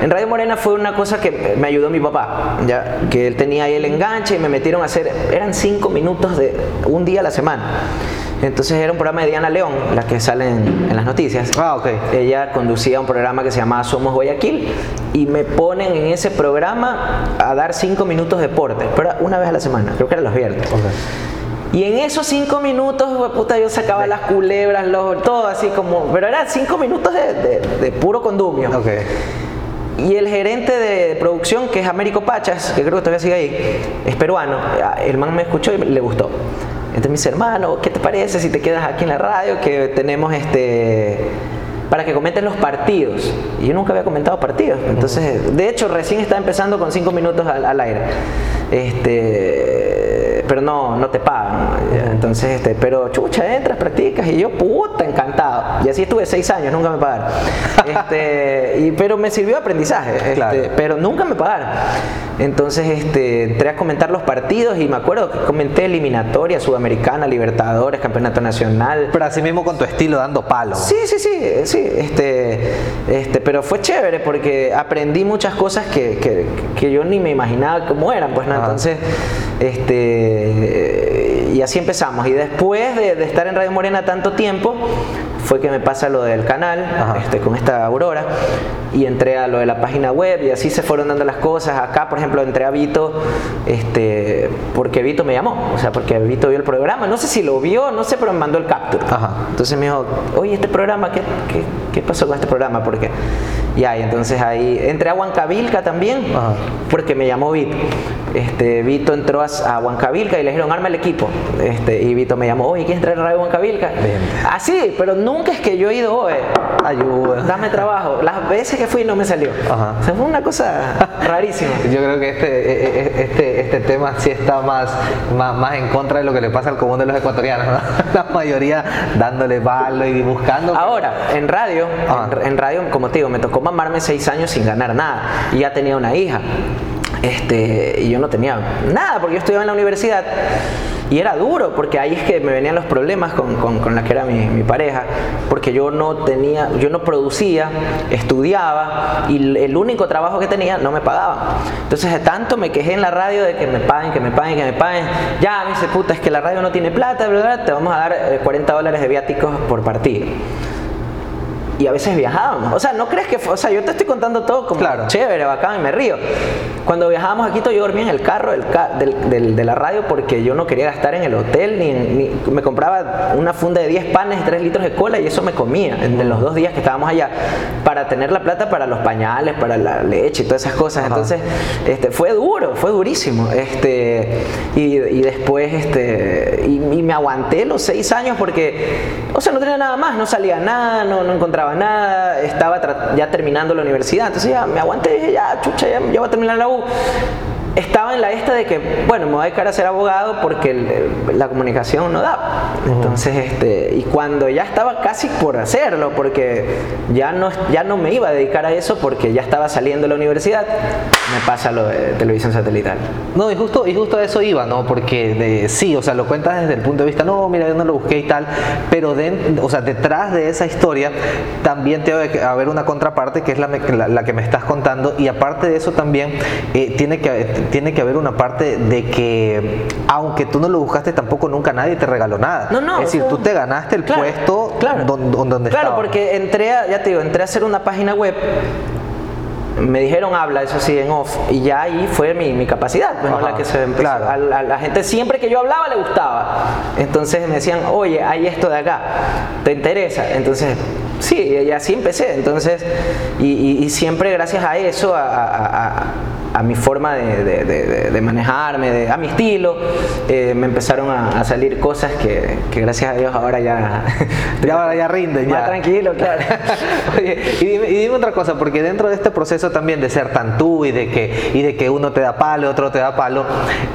en Radio Morena fue una cosa que me ayudó mi papá, ya que él tenía ahí el enganche y me metieron a hacer, eran cinco minutos de un día a la semana. Entonces era un programa de Diana León, la que sale en, las noticias. Ah, ok. Ella conducía un programa que se llamaba Somos Guayaquil y me ponen en ese programa a dar cinco minutos de deporte, pero una vez a la semana, creo que era los viernes. Okay. Y en esos cinco minutos, puta, yo sacaba las culebras, todo así como. Pero eran cinco minutos de, puro condumio. Okay. Y el gerente de producción, que es Américo Pachas, que creo que todavía sigue ahí, es peruano. El man me escuchó y le gustó. Entonces me dice, hermano, ¿qué te parece si te quedas aquí en la radio? Que tenemos este para que comenten los partidos. Y yo nunca había comentado partidos. Entonces, de hecho, recién estaba empezando con cinco minutos al, al aire. Este, pero no, no te pagan. Entonces, este, pero chucha, entras, practicas y yo, puta, encantado. Y así estuve seis años, nunca me pagaron. Este, y, pero me sirvió de aprendizaje, este, Claro. pero nunca me pagaron. Entonces este, entré a comentar los partidos y me acuerdo que comenté eliminatoria, Sudamericana, Libertadores, Campeonato Nacional. Pero así mismo con tu estilo dando palo. Sí, sí, sí, sí, este, este, pero fue chévere porque aprendí muchas cosas que, que- que yo ni me imaginaba cómo eran, pues, ¿no? Entonces, este, y así empezamos. Y después de, de estar en Radio Morena tanto tiempo, fue que me pasa lo del canal, este, con esta Aurora, y entré a lo de la página web, y así se fueron dando las cosas. Acá, por ejemplo, entré a Vito, este, porque Vito me llamó, o sea, porque Vito vio el programa, no sé si lo vio, no sé, pero me mandó el capture. Ajá. Entonces me dijo, oye, este programa, ¿qué, qué, qué pasó con este programa? Porque ya, y entonces ahí entré a Huancavilca también, Ajá. porque me llamó Vito. Este, Vito entró a, a Huancavilca y le dijeron, arma el equipo. Este, y Vito me llamó, oye, ¿quieres entrar a Radio Huancavilca? Bien. Así, pero nunca es que yo he ido, oye, Ayuda. dame trabajo. Las veces que fui no me salió. Ajá. O sea, fue una cosa rarísima. Yo creo que este, eh, eh, este, este tema sí está más, más, más en contra de lo que le pasa al común de los ecuatorianos. ¿no? La mayoría dándole palo y buscando. Ahora, en radio, en, en radio, como te digo, me tocó mamarme seis años sin ganar nada. Y ya tenía una hija. Este, y yo no tenía nada, porque yo estudiaba en la universidad. Y era duro, porque ahí es que me venían los problemas con, con- con la que era mi, mi pareja, porque yo no tenía, yo no producía, estudiaba y el- único trabajo que tenía no me pagaba. Entonces de tanto me quejé en la radio de que me paguen, que me paguen, que me paguen. Ya me dice, puta, es que la radio no tiene plata, bla, bla, te vamos a dar eh, 40 dólares de viáticos por partido y a veces viajábamos. O sea, no crees que fue, o sea, yo te estoy contando todo como Claro. chévere, bacán y me río. Cuando viajábamos a Quito yo dormía en el carro del del- del- de la radio porque yo no quería gastar en el hotel ni, ni- me compraba una funda de 10 panes y 3 litros de cola y eso me comía en, en los dos días que estábamos allá para tener la plata para los pañales, para la leche y todas esas cosas. Ajá. Entonces, este, fue duro, fue durísimo. Este, y, y después, este, y, y me aguanté los seis años porque, o sea, no tenía nada más, no salía nada, no, no encontraba nada, estaba ya terminando la universidad. Entonces ya me aguanté, dije, ya, chucha, ya, ya voy a terminar la U. Estaba en la esta de que, bueno, me voy a dedicar a ser abogado porque el- la comunicación no da. Entonces, este, y cuando ya estaba casi por hacerlo, porque ya no, ya no me iba a dedicar a eso porque ya estaba saliendo de la universidad, me pasa lo de televisión satelital. No, y justo, y justo a eso iba, ¿no? Porque de- sí, o sea, lo cuentas desde el punto de vista, no, mira, yo no lo busqué y tal, pero den- o sea, detrás de esa historia también tiene que haber una contraparte que es la, la- la que me estás contando y aparte de eso también eh, tiene, que, tiene que haber una parte de que aunque tú no lo buscaste tampoco nunca nadie te regaló nada. No, no, es decir, tú te ganaste el claro, puesto claro. don- don- donde Claro, estaba. porque entré a, ya te digo, entré a hacer una página web. Me dijeron habla, eso sí, en off, y ya ahí fue mi, mi capacidad, pues, la que se empezó. claro. A, la- a la gente siempre que yo hablaba le gustaba. Entonces me decían, oye, hay esto de acá, ¿te interesa? Entonces, sí, y así empecé. Entonces, y, y- y siempre gracias a eso, a, a- a- mi forma de, de- de- de- manejarme, a mi estilo, eh, me empezaron a, a salir cosas que, que gracias a Dios ahora ya... Ya ahora ya rinden, Más ya. tranquilo, claro. Oye, y dime, y dime otra cosa, porque dentro de este proceso también de ser tan tú y de que, y de que uno te da palo, otro te da palo,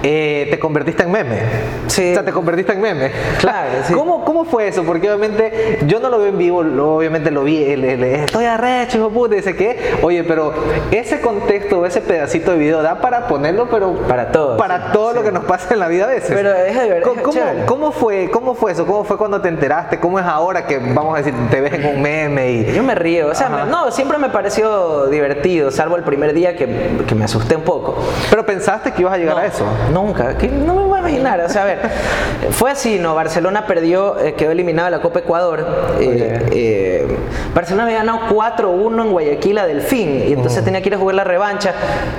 eh, te convertiste en meme. Sí. O sea, te convertiste en meme. Claro, sí. ¿Cómo, ¿Cómo fue eso? Porque obviamente yo no lo veo en vivo, lo- obviamente lo vi, el, el- estoy arrecho, hijo puta, dice que, oye, pero ese contexto, ese pedacito de video da para ponerlo, pero Para todo, Para sí, todo lo que nos pasa en la vida a veces. Pero es de verdad, ¿Cómo, cómo- fue, ¿Cómo fue eso? ¿Cómo fue cuando te enteraste? ¿Cómo es ahora que, vamos a decir, te ves en un meme y... Yo me río, o sea, me- no, siempre me pareció divertido, salvo el primer día que, que me asusté un poco. Pero pensaste que ibas a llegar No, a eso. Nunca, que no me voy a imaginar. O sea, a ver, fue así, ¿no? Barcelona perdió, eh, quedó eliminado de la Copa Ecuador. Eh, eh, Barcelona había ganado 4-1 en Guayaquil a Delfín y entonces tenía que ir a jugar la revancha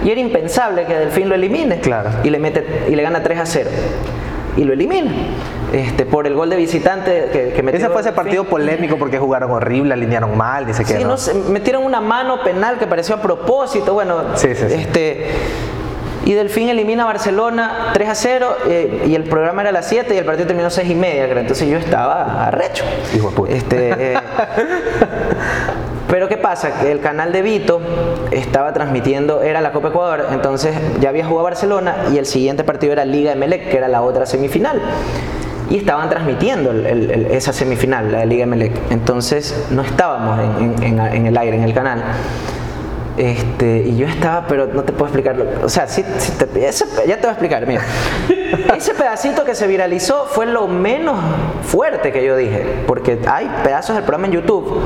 y era impensable que Delfín lo elimine. Claro. Y le, mete, y le gana 3 a 0. Y lo elimina. Este, por el gol de visitante que, que metió Ese fue ese partido polémico porque jugaron horrible, alinearon mal, dice que Sí, no. no sé, metieron una mano penal que pareció a propósito, bueno, Sí, sí, este y Delfín elimina a Barcelona 3 a 0 eh, y el programa era a las 7 y el partido terminó 6 y media, entonces yo estaba arrecho. Hijo de puta. Este, eh, Pero ¿qué pasa? Que el canal de Vito estaba transmitiendo, era la Copa Ecuador, entonces ya había jugado Barcelona y el siguiente partido era Liga Emelec, que era la otra semifinal. Y estaban transmitiendo esa semifinal, la de Liga Emelec. Entonces no estábamos en el aire, en el canal. Este, y yo estaba, pero no te puedo explicarlo. O sea, sí, ya te voy a explicar, mira. Ese pedacito que se viralizó fue lo menos fuerte que yo dije, porque hay pedazos del programa en YouTube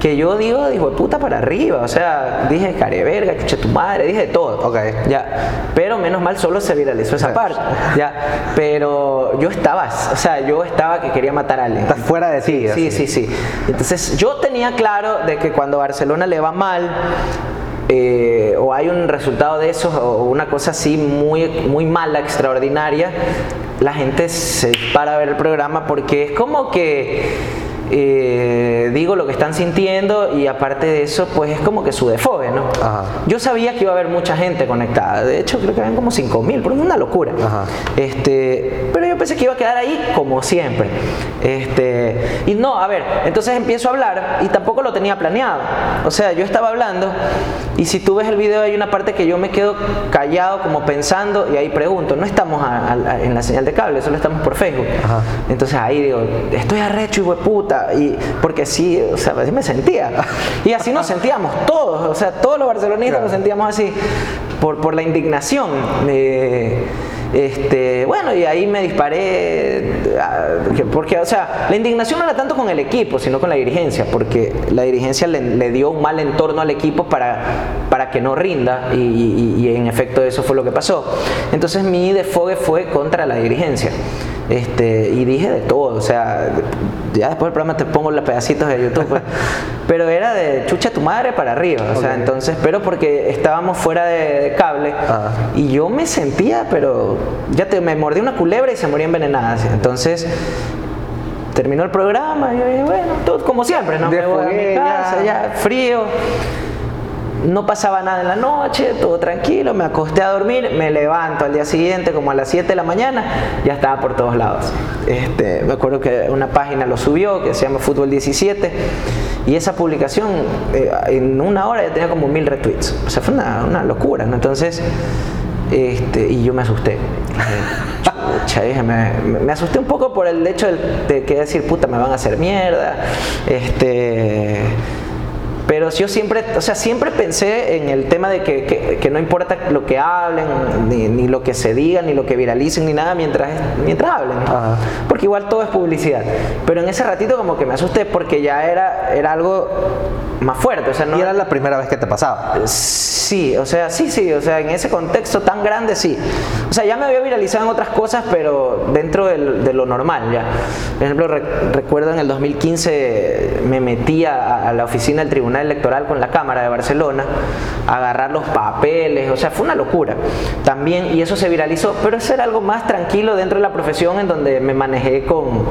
que yo digo, dijo, puta para arriba, o sea, dije, verga, chucha tu madre, dije todo. Ok. Ya, pero menos mal solo se viralizó esa parte, ya, pero yo estaba, o sea, yo estaba que quería matar a alguien. Estás fuera de sí. Sí, sí, sí. Entonces, yo tenía claro de que cuando Barcelona le va mal, eh, o hay un resultado de eso o una cosa así muy, muy mala, extraordinaria, la gente se dispara a ver el programa porque es como que eh, digo lo que están sintiendo y aparte de eso, pues es como que su defogue, ¿no? Yo sabía que iba a haber mucha gente conectada, de hecho creo que habían como 5000, pero es una locura. Este, pero yo pensé que iba a quedar ahí como siempre. Este, y no, a ver, entonces empiezo a hablar y tampoco lo tenía planeado. O sea, yo estaba hablando y si tú ves el video hay una parte que yo me quedo callado como pensando y ahí pregunto, no estamos en la señal de cable, solo estamos por Facebook. Entonces ahí digo, estoy arrecho y puta y porque sí, o sea, así me sentía. Y así nos sentíamos todos, o sea, todos los barcelonistas nos sentíamos así por, por la indignación. este, bueno, y ahí me disparé, porque, o sea, la indignación no era tanto con el equipo, sino con la dirigencia, porque la dirigencia le, dio un mal entorno al equipo para, para que no rinda, y, y en efecto eso fue lo que pasó. Entonces mi desfogue fue contra la dirigencia. Este, y dije de todo, o sea, ya después del programa te pongo los pedacitos de YouTube, pues. pero era de chucha tu madre para arriba, o sea, entonces, pero porque estábamos fuera de, cable y yo me sentía, pero ya te, me mordí una culebra y se moría envenenada, entonces terminó el programa y yo dije, bueno, todo como siempre, ¿no? Me voy a mi casa, ya frío no pasaba nada en la noche, todo tranquilo, me acosté a dormir, me levanto al día siguiente como a las 7 de la mañana, ya estaba por todos lados. Este, me acuerdo que una página lo subió que se llama Fútbol 17 y esa publicación eh, en una hora ya tenía como mil retweets. O sea, fue una, locura, ¿no? Entonces, este, y yo me asusté. me, me, asusté un poco por el hecho de, de que decir, puta, me van a hacer mierda. Este pero yo siempre, o sea, siempre pensé en el tema de que, que, no importa lo que hablen, ni, ni, lo que se diga, ni lo que viralicen, ni nada mientras, mientras hablen. Porque igual todo es publicidad. Pero en ese ratito como que me asusté porque ya era, era algo más fuerte. O sea, no, ¿Y era la primera vez que te pasaba? Sí, o sea, sí, sí, o sea, en ese contexto tan grande, sí. O sea, ya me había viralizado en otras cosas, pero dentro de lo normal ya. Por ejemplo, recuerdo en el 2015 me metí a, la oficina del Tribunal Electoral con la Cámara de Barcelona agarrar los papeles, o sea, fue una locura. También, y eso se viralizó, pero eso era algo más tranquilo dentro de la profesión en donde me manejé con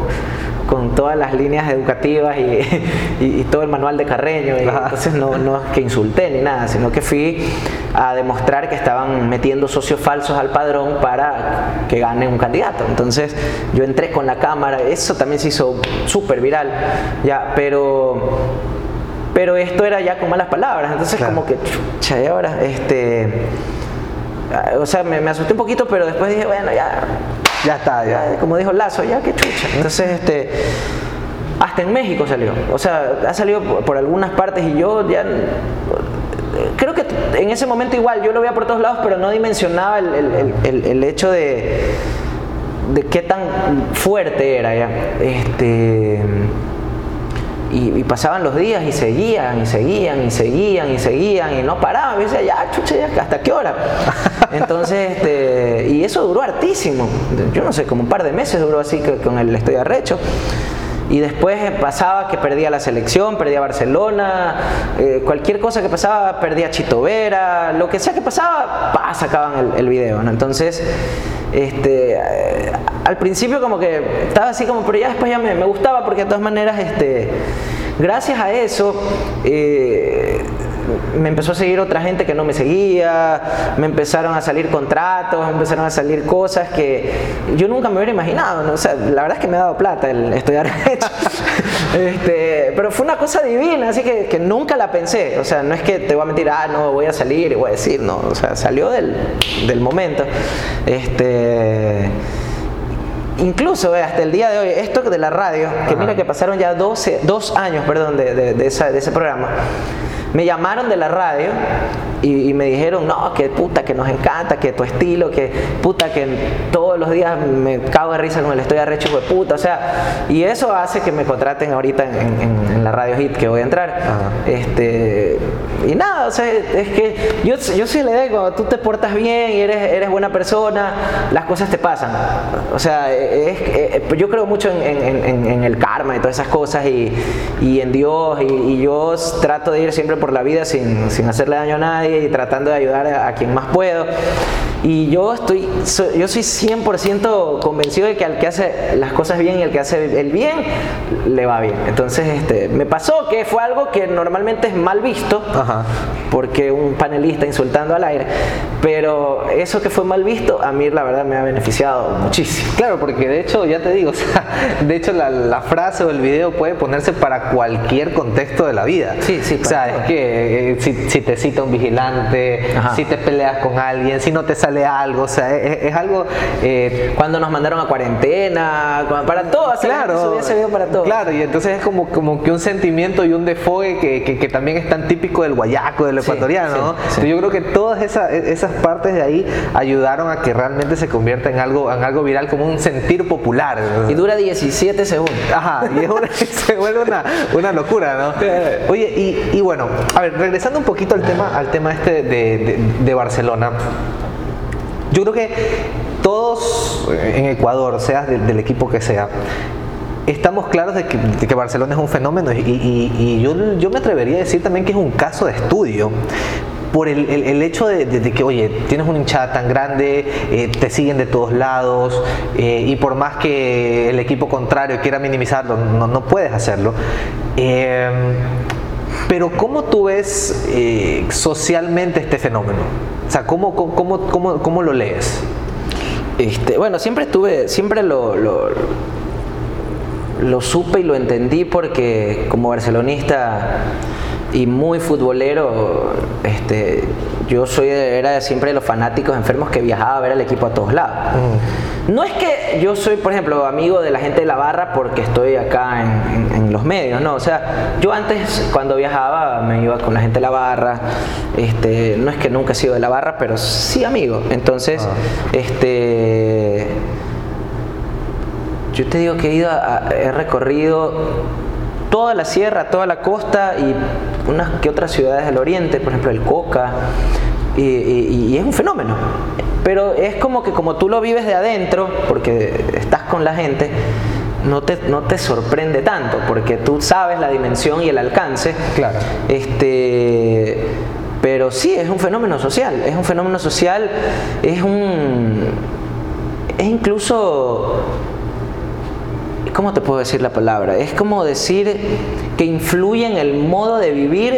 con todas las líneas educativas y, todo el manual de Carreño. Y entonces no, no es que insulté ni nada, sino que fui a demostrar que estaban metiendo socios falsos al padrón para que gane un candidato. Entonces yo entré con la cámara, eso también se hizo súper viral, ya, pero pero esto era ya con malas palabras, entonces como que, chucha, y ahora, este, o sea, me, me asusté un poquito, pero después dije, bueno, ya, ya está, ya. Como dijo Lazo, ya qué chucha. Entonces, este, hasta en México salió. O sea, ha salido por, algunas partes y yo ya creo que en ese momento igual yo lo veía por todos lados, pero no dimensionaba el, el, el, hecho de, de qué tan fuerte era ya. Este, y, pasaban los días y seguían y seguían y seguían y seguían y no paraban. Y decía, ya, chucha, ya, ¿hasta qué hora? Entonces, este, y eso duró hartísimo. Yo no sé, como un par de meses duró así con el Estoy Arrecho. Y después pasaba que perdía la selección, perdía Barcelona, eh, cualquier cosa que pasaba, perdía Chito Vera, lo que sea que pasaba, pa, sacaban el, el video. ¿no? Entonces, este, eh, al principio como que estaba así como, pero ya después ya me, gustaba porque de todas maneras, este, gracias a eso, eh, me empezó a seguir otra gente que no me seguía, me empezaron a salir contratos, me empezaron a salir cosas que yo nunca me hubiera imaginado. ¿no? O sea, la verdad es que me ha dado plata el estudiar este, pero fue una cosa divina, así que, que, nunca la pensé. O sea, no es que te voy a mentir, ah, no, voy a salir y voy a decir, no. O sea, salió del, del momento. Este. Incluso eh, hasta el día de hoy, esto de la radio, que mira que pasaron ya 12, dos años perdón, de, de, de, esa, de ese programa, me llamaron de la radio y, y, me dijeron, no, que puta, que nos encanta, que tu estilo, que puta, que todos los días me cago de risa con el estoy arrecho de puta, o sea, y eso hace que me contraten ahorita en, en, en la radio hit que voy a entrar. Ajá. Este, y nada, o sea, es que yo, yo sí le digo, cuando tú te portas bien y eres, eres buena persona, las cosas te pasan. O sea, es, es, yo creo mucho en, en, el karma y todas esas cosas y, y en Dios y, y, yo trato de ir siempre por la vida sin, sin hacerle daño a nadie y tratando de ayudar a, a quien más puedo. Y yo estoy, yo soy 100% convencido de que al que hace las cosas bien y al que hace el bien, le va bien. Entonces, este, me pasó que fue algo que normalmente es mal visto, Ajá. porque un panelista insultando al aire, pero eso que fue mal visto, a mí la verdad me ha beneficiado muchísimo. Claro, porque de hecho, ya te digo, o sea, de hecho la, la, frase o el video puede ponerse para cualquier contexto de la vida. Sí, sí. O sea, que eh, si, si, te cita un vigilante, Ajá. si te peleas con alguien, si no te sale algo, o sea, es, es algo... Eh, cuando nos mandaron a cuarentena, para todo, claro, ese video para todo. Claro, y entonces es como, como que un sentimiento y un defogue que, que, que también es tan típico del guayaco, del ecuatoriano, sí, ¿no? Sí, yo creo que todas esas, esas partes de ahí ayudaron a que realmente se convierta en algo, en algo viral, como un sentir popular. Y dura 17 segundos. Ajá, y una, se vuelve una, una, locura, ¿no? Oye, y, y, bueno, a ver, regresando un poquito al tema, al tema este de, Barcelona. Yo creo que todos en Ecuador, seas de, del equipo que sea, estamos claros de que, Barcelona es un fenómeno y, yo, yo, me atrevería a decir también que es un caso de estudio por el, el, hecho de, que, oye, tienes una hinchada tan grande, eh, te siguen de todos lados eh, y por más que el equipo contrario quiera minimizarlo, no, no puedes hacerlo. Eh, pero ¿cómo tú ves eh, socialmente este fenómeno? O sea, ¿cómo, cómo, cómo, cómo lo lees? Este, bueno, siempre estuve, siempre lo, lo, lo, supe y lo entendí porque como barcelonista y muy futbolero, este, yo soy era siempre de los fanáticos enfermos que viajaba a ver al equipo a todos lados. Mm. No es que yo soy, por ejemplo, amigo de la gente de la barra porque estoy acá en, en, en, los medios, no. O sea, yo antes cuando viajaba me iba con la gente de la barra. Este, no es que nunca he sido de la barra, pero sí amigo. Entonces, ah. este, yo te digo que he ido, a, he recorrido toda la sierra, toda la costa y unas que otras ciudades del oriente, por ejemplo el Coca, y, y, y, es un fenómeno. Pero es como que como tú lo vives de adentro, porque estás con la gente, no te, no te sorprende tanto, porque tú sabes la dimensión y el alcance. Claro. Este, pero sí, es un fenómeno social, es un fenómeno social, es un... es incluso ¿cómo te puedo decir la palabra? Es como decir que influye en el modo de vivir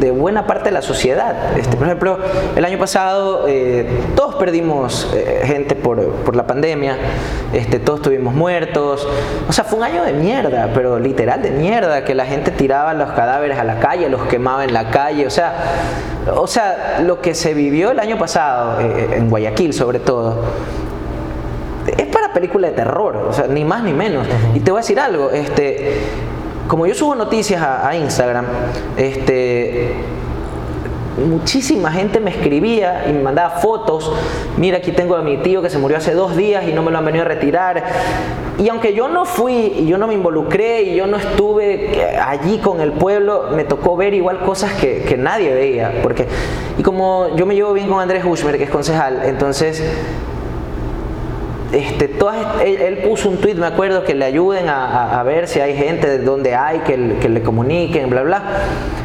de buena parte de la sociedad. Este, por ejemplo, el año pasado eh, todos perdimos eh, gente por, por, la pandemia, este, todos estuvimos muertos, o sea, fue un año de mierda, pero literal de mierda, que la gente tiraba los cadáveres a la calle, los quemaba en la calle, o sea, o sea, lo que se vivió el año pasado, eh, en Guayaquil sobre todo, película de terror, o sea, ni más ni menos. Uh -huh. Y te voy a decir algo, este, como yo subo noticias a, a Instagram, este, muchísima gente me escribía y me mandaba fotos. Mira, aquí tengo a mi tío que se murió hace dos días y no me lo han venido a retirar. Y aunque yo no fui y yo no me involucré y yo no estuve allí con el pueblo, me tocó ver igual cosas que, que nadie veía. Porque, y como yo me llevo bien con Andrés Hushmer, que es concejal, entonces este, todas, él, él, puso un tweet, me acuerdo, que le ayuden a, a, a ver si hay gente de donde hay, que, que, le comuniquen, bla, bla.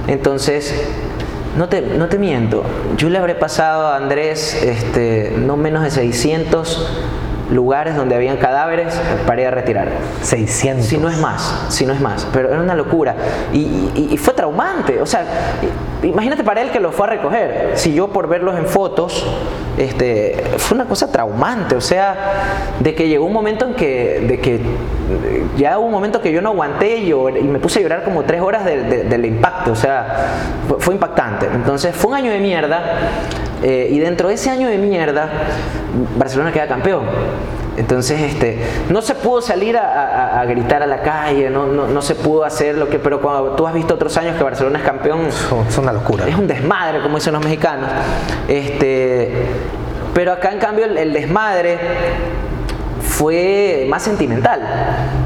Entonces, no te, no te miento, yo le habré pasado a Andrés este, no menos de 600 lugares donde habían cadáveres para ir a retirar. 600. Si no es más, si no es más. Pero era una locura. Y, y, y fue traumante. O sea, imagínate para él que lo fue a recoger. Si yo por verlos en fotos, este, fue una cosa traumante. O sea, de que llegó un momento en que, de que ya hubo un momento que yo no aguanté y, y me puse a llorar como tres horas del impacto. O sea, fue, impactante. Entonces fue un año de mierda. Eh, y dentro de ese año de mierda, Barcelona queda campeón. Entonces, este, no se pudo salir a, gritar a la calle, no, no, se pudo hacer lo que, pero cuando tú has visto otros años que Barcelona es campeón, es una locura. Es un desmadre, como dicen los mexicanos. Este, pero acá en cambio el, desmadre fue más sentimental,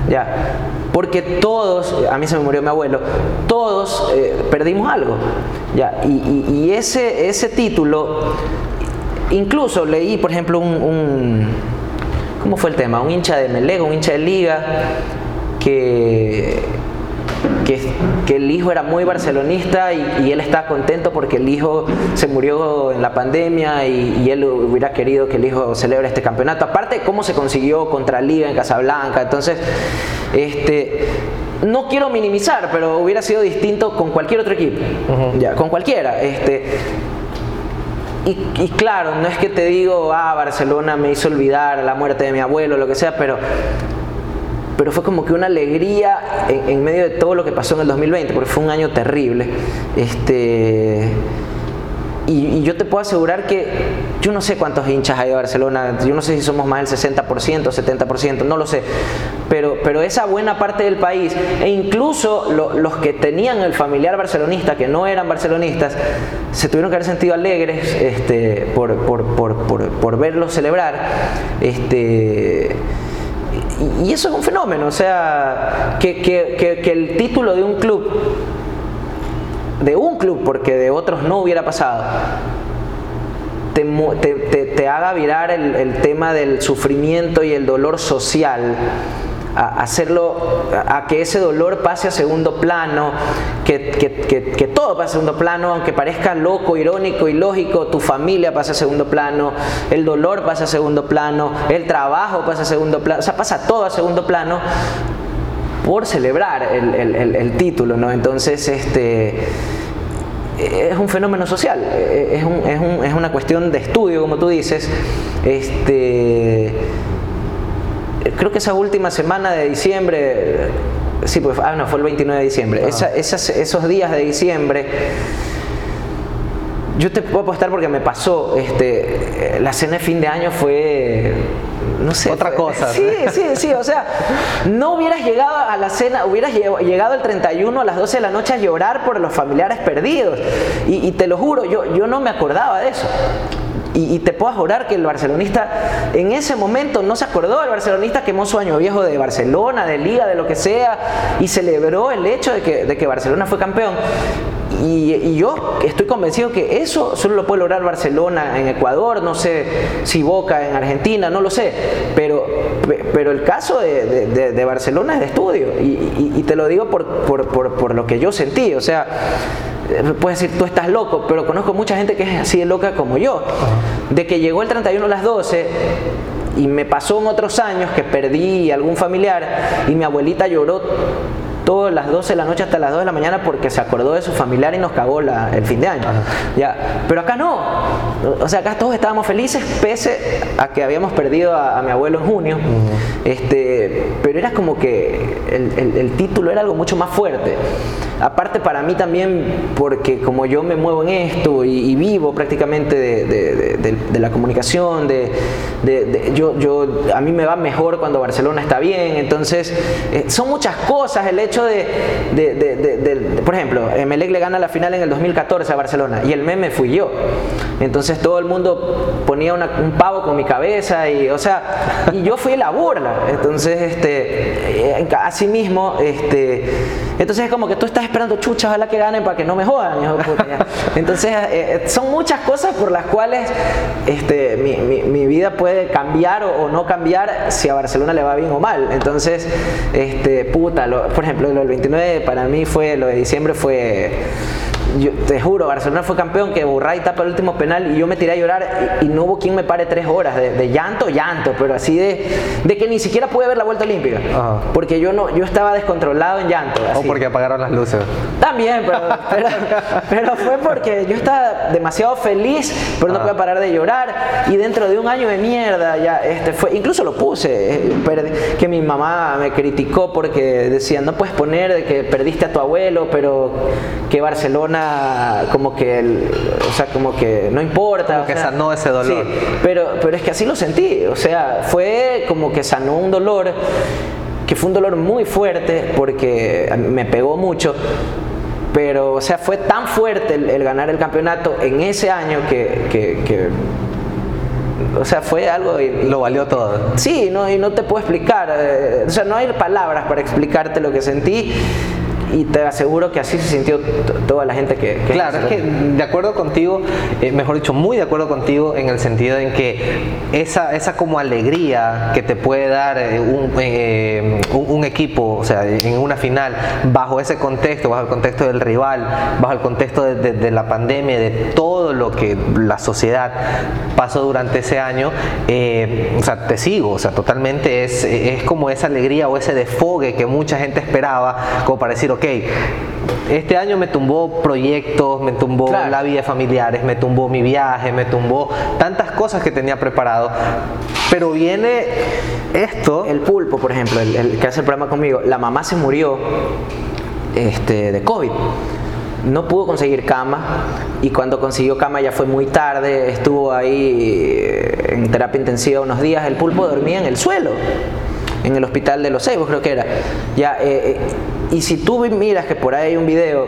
ya, porque todos, a mí se me murió mi abuelo, todos eh, perdimos algo, ya, y, ese, ese título, incluso leí, por ejemplo, un ¿Cómo fue el tema? Un hincha de Melego, un hincha de Liga, que, que, el hijo era muy barcelonista y, él estaba contento porque el hijo se murió en la pandemia y, él hubiera querido que el hijo celebre este campeonato. Aparte, cómo se consiguió contra Liga en Casablanca. Entonces, este, no quiero minimizar, pero hubiera sido distinto con cualquier otro equipo, ya, con cualquiera. Este, y, claro, no es que te digo, ah, Barcelona me hizo olvidar la muerte de mi abuelo, lo que sea, pero, pero fue como que una alegría en, medio de todo lo que pasó en el 2020, porque fue un año terrible. Este, y, yo te puedo asegurar que yo no sé cuántos hinchas hay de Barcelona, yo no sé si somos más del 60%, 70%, no lo sé, pero, pero esa buena parte del país, e incluso los que tenían el familiar barcelonista, que no eran barcelonistas, se tuvieron que haber sentido alegres este, por, por, por, por verlos celebrar. Este, y, eso es un fenómeno, o sea, que, que, que el título de un club de un club, porque de otros no hubiera pasado, te, te, haga virar el, tema del sufrimiento y el dolor social, hacerlo, a que ese dolor pase a segundo plano, que, que, todo pase a segundo plano, aunque parezca loco, irónico, ilógico, tu familia pasa a segundo plano, el dolor pasa a segundo plano, el trabajo pasa a segundo plano, o sea, pasa todo a segundo plano por celebrar el, título, ¿no? Entonces, este es un fenómeno social, es, es, una cuestión de estudio, como tú dices. Este, creo que esa última semana de diciembre, sí, pues, ah, no, fue el 29 de diciembre, ah. esos días de diciembre, yo te puedo apostar porque me pasó, este, la cena de fin de año fue no sé. Otra cosa. Sí, sí, sí, o sea, no hubieras llegado a la cena, hubieras llegado el 31 a las 12 de la noche a llorar por los familiares perdidos. Y, te lo juro, yo, yo no me acordaba de eso. Y, te puedo jurar que el barcelonista en ese momento no se acordó, el barcelonista quemó su año viejo de Barcelona, de Liga, de lo que sea, y celebró el hecho de que, de que Barcelona fue campeón. Y, yo estoy convencido que eso solo lo puede lograr Barcelona en Ecuador, no sé si Boca en Argentina, no lo sé, pero, pero el caso de, Barcelona es de estudio y, te lo digo por, por, lo que yo sentí, o sea, puedes decir tú estás loco, pero conozco mucha gente que es así de loca como yo, de que llegó el 31 a las 12 y me pasó en otros años que perdí algún familiar y mi abuelita lloró todas las 12 de la noche hasta las 2 de la mañana porque se acordó de su familiar y nos cagó el fin de año. Ya, pero acá no. O sea, acá todos estábamos felices pese a que habíamos perdido a, mi abuelo en junio. este, pero era como que el, título era algo mucho más fuerte. Aparte para mí también, porque como yo me muevo en esto y, vivo prácticamente de, la comunicación, de, yo, yo, a mí me va mejor cuando Barcelona está bien, entonces eh, son muchas cosas el hecho de, por ejemplo, Emelec le gana la final en el 2014 a Barcelona y el meme fui yo. Entonces todo el mundo ponía un pavo con mi cabeza y, o sea, y yo fui la burla. Entonces, este, eh, así mismo, este, entonces es como que tú estás esperando chucha, ojalá que ganen para que no me jodan. Entonces, eh, eh, son muchas cosas por las cuales este, mi, vida puede cambiar o, no cambiar si a Barcelona le va bien o mal. Entonces, este, puta, por ejemplo, lo del 29 para mí fue, lo de diciembre fue yo te juro, Barcelona fue campeón, que Burray tapa el último penal y yo me tiré a llorar y, no hubo quien me pare tres horas de, llanto, llanto, pero así de, de, que ni siquiera pude ver la vuelta olímpica. Porque yo no, yo estaba descontrolado en llanto. O porque apagaron las luces. También, pero, pero, fue porque yo estaba demasiado feliz, pero no podía parar de llorar. Y dentro de un año de mierda, ya este fue, incluso lo puse, eh, que mi mamá me criticó porque decía, no puedes poner que perdiste a tu abuelo, pero que Barcelona como que, o sea, como que no importa. Como que sanó ese dolor. Sí, pero, pero es que así lo sentí, o sea, fue como que sanó un dolor que fue un dolor muy fuerte porque me pegó mucho, pero o sea, fue tan fuerte el, ganar el campeonato en ese año que, que, o sea, fue algo... Y, lo valió todo. Sí, no, y no te puedo explicar, eh, o sea, no hay palabras para explicarte lo que sentí y te aseguro que así se sintió toda la gente que... claro, es que de acuerdo contigo, eh, mejor dicho, muy de acuerdo contigo en el sentido en que esa, esa como alegría que te puede dar eh, eh, un, un, equipo, o sea, en una final, bajo ese contexto, bajo el contexto del rival, bajo el contexto de, la pandemia, de todo lo que la sociedad pasó durante ese año, o sea, te sigo, o sea, totalmente es, es como esa alegría o ese desfogue que mucha gente esperaba, como para decir, ok, este año me tumbó proyectos, me tumbó la vida familiares, me tumbó mi viaje, me tumbó tantas cosas que tenía preparado. Pero viene esto. El pulpo, por ejemplo, el, que hace el programa conmigo, la mamá se murió este, de COVID no pudo conseguir cama y cuando consiguió cama ya fue muy tarde, estuvo ahí en terapia intensiva unos días, el pulpo dormía en el suelo, en el hospital de los Ceibos creo que era. Ya, eh, eh, y si tú miras que por ahí hay un video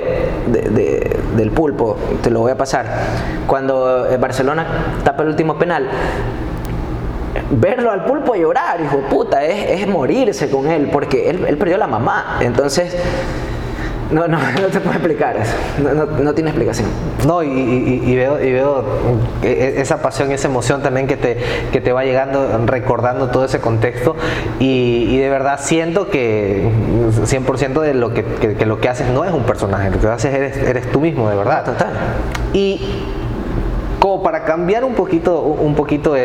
del pulpo, te lo voy a pasar, cuando eh, Barcelona tapa el último penal, verlo al pulpo llorar, hijo de puta, es, morirse con él, porque él perdió la mamá. Entonces, no, no, no te puedo explicar eso. No, no, tiene explicación. No, y, veo, y veo e, e, esa pasión, esa emoción también que te, que te va llegando recordando todo ese contexto. Y, de verdad siento que 100% de lo que, que, lo que haces no es un personaje, lo que haces eres, eres tú mismo, de verdad. Total. Y como para cambiar un poquito, un poquito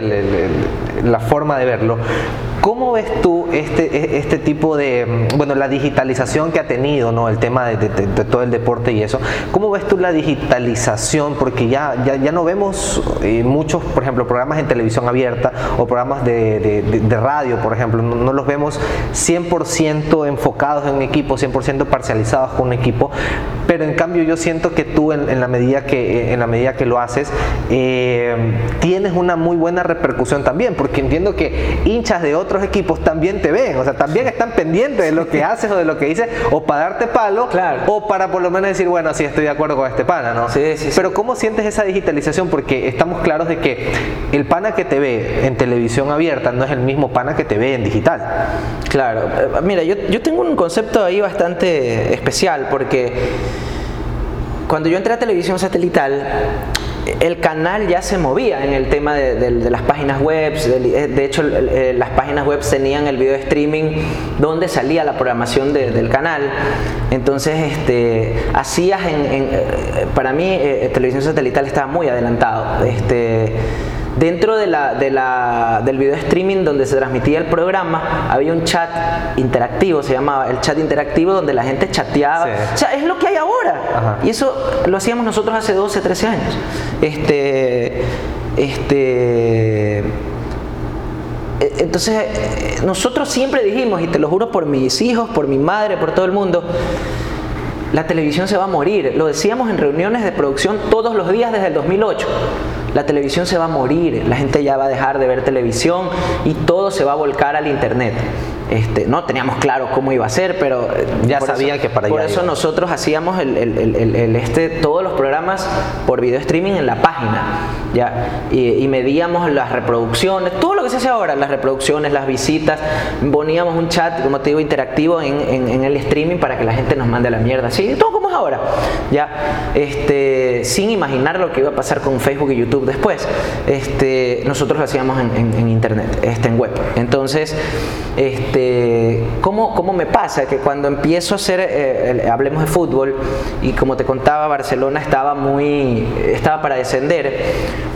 la forma de verlo, ¿Cómo ves tú este, e, este tipo de, bueno, la digitalización que ha tenido, ¿no? El tema de, todo el deporte y eso. ¿Cómo ves tú la digitalización? Porque ya, ya, ya no vemos eh, muchos, por ejemplo, programas en televisión abierta o programas de, radio, por ejemplo. No, los vemos 100% enfocados en un equipo, 100% parcializados con un equipo. Pero en cambio yo siento que tú en, la, medida que, en la medida que lo haces, eh, tienes una muy buena repercusión también. Porque entiendo que hinchas de otros equipos también te ven, o sea, también están pendientes de lo que haces o de lo que dices, o para darte palo, o para por lo menos decir, bueno, sí, estoy de acuerdo con este pana, ¿no? Sí, sí, Pero ¿cómo sientes esa digitalización? Porque estamos claros de que el pana que te ve en televisión abierta no es el mismo pana que te ve en digital. Claro, eh, mira, yo, yo tengo un concepto ahí bastante especial, porque cuando yo entré a televisión satelital, el canal ya se movía en el tema de, las páginas web. Eh, de, hecho, eh, las páginas web tenían el video streaming donde salía la programación del canal. Entonces, este, hacías en, eh, para mí, televisión satelital estaba muy adelantado. Este, Dentro de la, de la, del video streaming donde se transmitía el programa, había un chat interactivo, se llamaba el chat interactivo, donde la gente chateaba. O sea, es lo que hay ahora. Y eso lo hacíamos nosotros hace 12, 13 años. Este. Este. E, entonces, nosotros siempre dijimos, y te lo juro por mis hijos, por mi madre, por todo el mundo, la televisión se va a morir. Lo decíamos en reuniones de producción todos los días desde el 2008 la televisión se va a morir, la gente ya va a dejar de ver televisión y todo se va a volcar al internet. Este, no teníamos claro cómo iba a ser, pero eh, ya sabía que para allá. Por eso nosotros hacíamos el, este, todos los programas por video streaming en la página, ya, y, medíamos las reproducciones, todo lo que se hace ahora, las reproducciones, las visitas, poníamos un chat, como te digo, interactivo en, el streaming para que la gente nos mande la mierda, sí, todo como es ahora, ya, este, sin imaginar lo que iba a pasar con Facebook y YouTube después. Este, nosotros lo hacíamos en, internet, este, en web. Entonces, este, ¿cómo, ¿cómo, me pasa? Que cuando empiezo a hacer, eh, hablemos de fútbol, y como te contaba, Barcelona estaba muy, estaba para descender.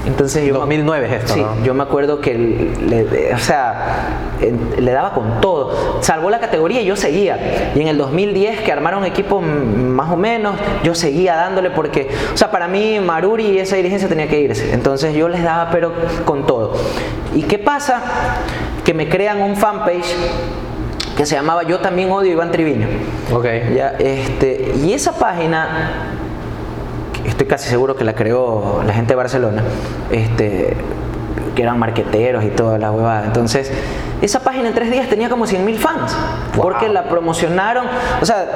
Entonces yo 2009 es esto, Sí, yo me acuerdo que, le, o sea, le daba con todo. Salvó la categoría y yo seguía. Y en el 2010 que armaron equipo más o menos, yo seguía dándole porque, o sea, para mí Maruri y esa dirigencia tenía que irse. Entonces yo les daba pero con todo. ¿Y qué pasa? Que me crean un fanpage que se llamaba Yo también odio Iván Triviño. Ok. Ya, este, y esa página estoy casi seguro que la creó la gente de Barcelona, este, que eran marqueteros y toda la huevada. Entonces, esa página en tres días tenía como 100 mil fans, porque la promocionaron, o sea,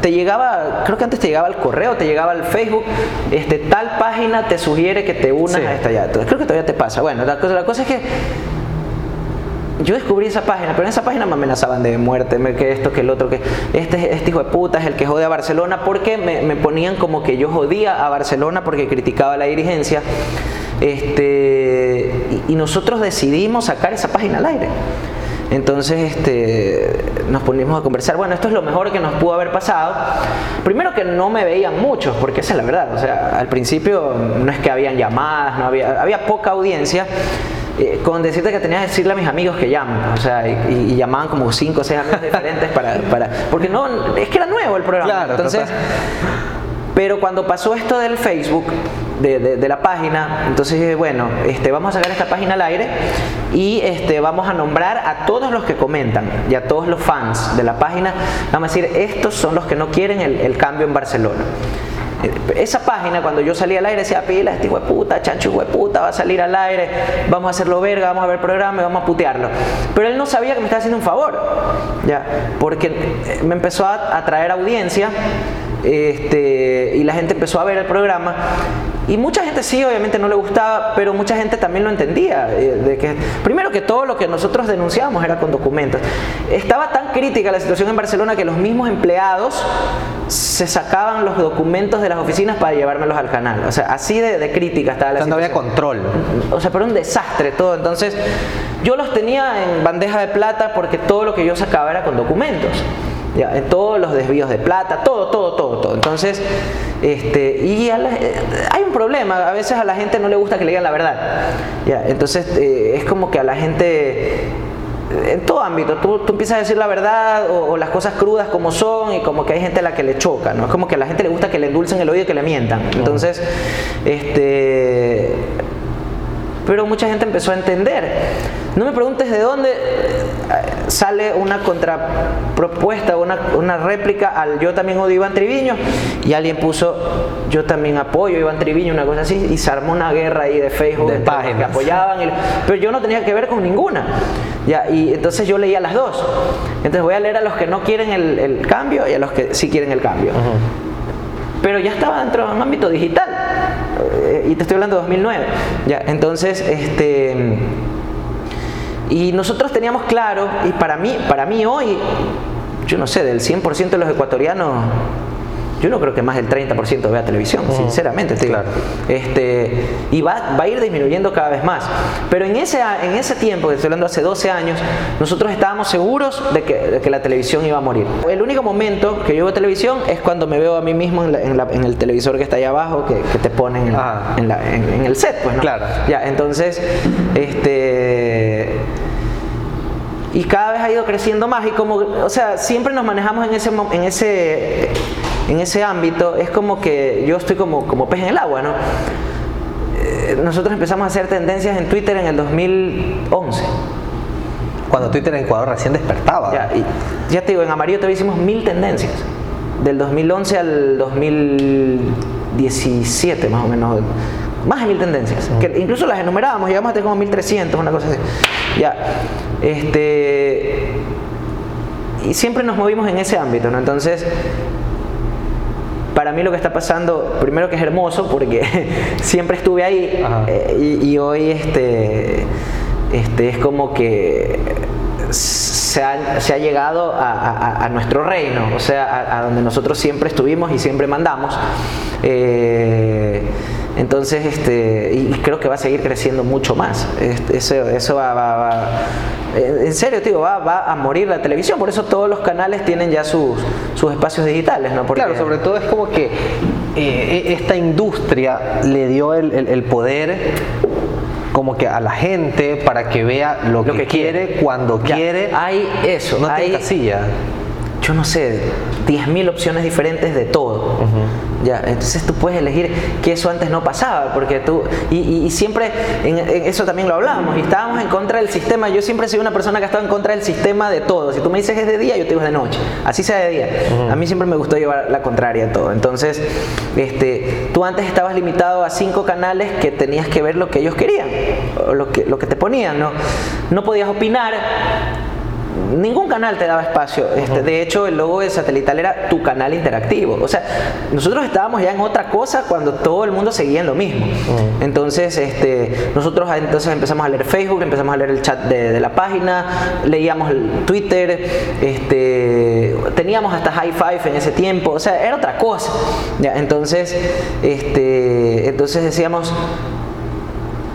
te llegaba, creo que antes te llegaba al correo, te llegaba al Facebook, este, tal página te sugiere que te unas a esta ya. Entonces, creo que todavía te pasa. Bueno, la cosa, la cosa es que yo descubrí esa página, pero en esa página me amenazaban de muerte, que esto, que el otro, que este, este hijo de puta es el que jode a Barcelona, porque me, ponían como que yo jodía a Barcelona porque criticaba la dirigencia. Este, y, nosotros decidimos sacar esa página al aire. Entonces este, nos ponimos a conversar. Bueno, esto es lo mejor que nos pudo haber pasado. Primero que no me veían muchos, porque esa es la verdad. O sea, al principio no es que habían llamadas, no había, había poca audiencia. Eh, con decirte que tenía que decirle a mis amigos que llamen, o sea, y, llamaban como cinco o seis amigos diferentes para, para, porque no, es que era nuevo el programa. Claro, entonces, pero cuando pasó esto del Facebook, de, de, la página, entonces dije, bueno, este, vamos a sacar esta página al aire y este, vamos a nombrar a todos los que comentan y a todos los fans de la página, vamos a decir, estos son los que no quieren el, el cambio en Barcelona. Esa página, cuando yo salía al aire, decía, pila, este hijo puta, chancho hijo puta, va a salir al aire, vamos a hacerlo verga, vamos a ver programa y vamos a putearlo. Pero él no sabía que me estaba haciendo un favor, ya, porque me empezó a, traer audiencia este, y la gente empezó a ver el programa y mucha gente sí, obviamente no le gustaba, pero mucha gente también lo entendía. Eh, de que, primero que todo lo que nosotros denunciábamos era con documentos. Estaba tan crítica la situación en Barcelona que los mismos empleados se sacaban los documentos de las oficinas para llevármelos al canal. O sea, así de, crítica estaba la situación. No había control. O sea, pero un desastre todo. Entonces, yo los tenía en bandeja de plata porque todo lo que yo sacaba era con documentos. Ya, en todos los desvíos de plata, todo, todo, todo, todo. Entonces, este, y hay un problema, a veces a la gente no le gusta que le digan la verdad. Ya, entonces, eh, es como que a la gente en todo ámbito, tú, tú, empiezas a decir la verdad o, las cosas crudas como son y como que hay gente a la que le choca, ¿no? Es como que a la gente le gusta que le endulcen el oído y que le mientan. Entonces, este... Pero mucha gente empezó a entender. No me preguntes de dónde sale una contrapropuesta, una, una réplica al yo también odio a Iván Triviño y alguien puso yo también apoyo a Iván Triviño, una cosa así, y se armó una guerra ahí de Facebook de páginas que apoyaban, pero yo no tenía que ver con ninguna. Ya, y entonces yo leía las dos. Entonces voy a leer a los que no quieren el, cambio y a los que sí quieren el cambio. Pero ya estaba dentro de un ámbito digital. Eh, y te estoy hablando de 2009. Ya, entonces, este y nosotros teníamos claro, y para mí, para mí hoy, yo no sé, del 100% de los ecuatorianos, yo no creo que más del 30% vea televisión, sinceramente. Este, y va, va, a ir disminuyendo cada vez más. Pero en ese, en ese tiempo, que estoy hablando hace 12 años, nosotros estábamos seguros de que, que, la televisión iba a morir. El único momento que yo veo televisión es cuando me veo a mí mismo en, en, el televisor que está ahí abajo, que, que te ponen en, en, el set, pues, ¿no? Claro. Ya, entonces, este y cada vez ha ido creciendo más y como, o sea, siempre nos manejamos en ese, en ese, en ese ámbito, es como que yo estoy como, como pez en el agua, ¿no? Eh, nosotros empezamos a hacer tendencias en Twitter en el 2011. Cuando Twitter en Ecuador recién despertaba. Ya, y, ya te digo, en Amarillo te hicimos mil tendencias. Del 2011 al 2017 más o menos más de mil tendencias. Que incluso las enumerábamos, llegamos a tener como 1300, una cosa así. Ya. Este. Y siempre nos movimos en ese ámbito, ¿no? Entonces, para mí lo que está pasando, primero que es hermoso, porque siempre estuve ahí, eh, y, hoy este, este, es como que se ha, se ha llegado a, nuestro reino, o sea, a, donde nosotros siempre estuvimos y siempre mandamos. Eh, entonces, este, y creo que va a seguir creciendo mucho más. Eso, eso va, en serio, tío, va, va, a morir la televisión. Por eso todos los canales tienen ya sus, sus espacios digitales, ¿no? Porque, claro, sobre todo es como que eh, e, esta industria le dio el, el, poder como que a la gente para que vea lo, que, quiere, cuando quiere. Hay eso, no hay, casilla yo no sé, 10.000 opciones diferentes de todo. Ya, entonces tú puedes elegir que eso antes no pasaba, porque tú, y, siempre, en, eso también lo hablábamos, y estábamos en contra del sistema, yo siempre soy una persona que ha estado en contra del sistema de todo, si tú me dices es de día, yo te digo es de noche, así sea de día, a mí siempre me gustó llevar la contraria a todo, entonces, este, tú antes estabas limitado a cinco canales que tenías que ver lo que ellos querían, o lo que, lo que te ponían, ¿no? No podías opinar, ningún canal te daba espacio. Este, de hecho, el logo de satelital era tu canal interactivo. O sea, nosotros estábamos ya en otra cosa cuando todo el mundo seguía en lo mismo. Entonces, este, nosotros entonces empezamos a leer Facebook, empezamos a leer el chat de, la página, leíamos el Twitter, este, teníamos hasta High Five en ese tiempo. O sea, era otra cosa. ¿ya? Entonces, este, entonces decíamos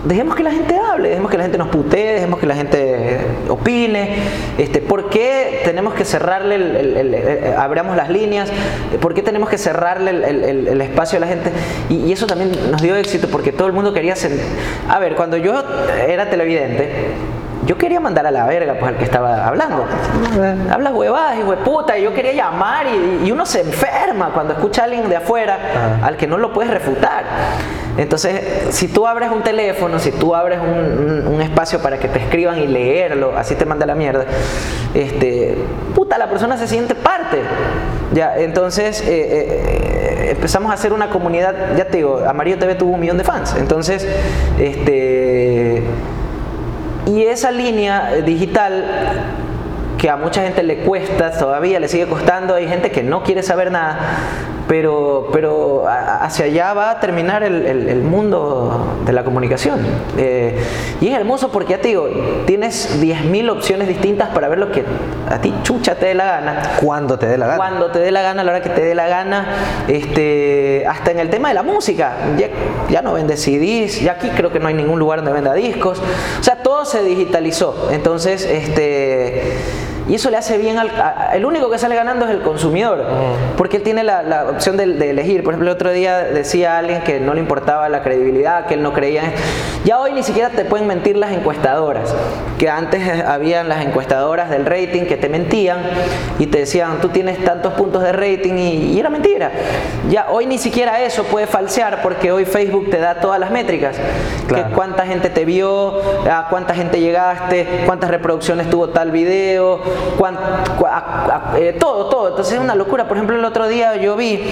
dejemos que la gente hable, dejemos que la gente nos putee, dejemos que la gente opine. Este, ¿Por qué tenemos que cerrarle, el, eh, abramos las líneas? ¿Por qué tenemos que cerrarle el, espacio a la gente? Y, eso también nos dio éxito porque todo el mundo quería... A ver, cuando yo era televidente, yo quería mandar a la verga pues al que estaba hablando. Habla huevadas, hijo de puta, y yo quería llamar y, uno se enferma cuando escucha a alguien de afuera al que no lo puedes refutar. Entonces, si tú abres un teléfono, si tú abres un, espacio para que te escriban y leerlo, así te manda la mierda, este, puta, la persona se siente parte. Ya, entonces eh, eh, empezamos a hacer una comunidad, ya te digo, Amarillo TV tuvo un millón de fans. Entonces, este y esa línea digital que a mucha gente le cuesta, todavía le sigue costando, hay gente que no quiere saber nada, pero, pero hacia allá va a terminar el, mundo de la comunicación. Eh, y es hermoso porque ya te digo, tienes 10.000 opciones distintas para ver lo que a ti chucha te dé la gana. Cuando te dé la gana. Cuando te dé la gana, a la hora que te dé la gana. Este, hasta en el tema de la música, ya, ya no vende CDs, ya aquí creo que no hay ningún lugar donde venda discos. O sea, todo se digitalizó. Entonces, este y eso le hace bien al... el único que sale ganando es el consumidor, porque él tiene la, opción de, elegir. Por ejemplo, el otro día decía alguien que no le importaba la credibilidad, que él no creía en... Ya hoy ni siquiera te pueden mentir las encuestadoras, que antes habían las encuestadoras del rating que te mentían y te decían, tú tienes tantos puntos de rating y, era mentira. Ya hoy ni siquiera eso puede falsear porque hoy Facebook te da todas las métricas. Que cuánta gente te vio, a cuánta gente llegaste, cuántas reproducciones tuvo tal video, eh, todo, todo. Entonces es una locura. Por ejemplo, el otro día yo vi,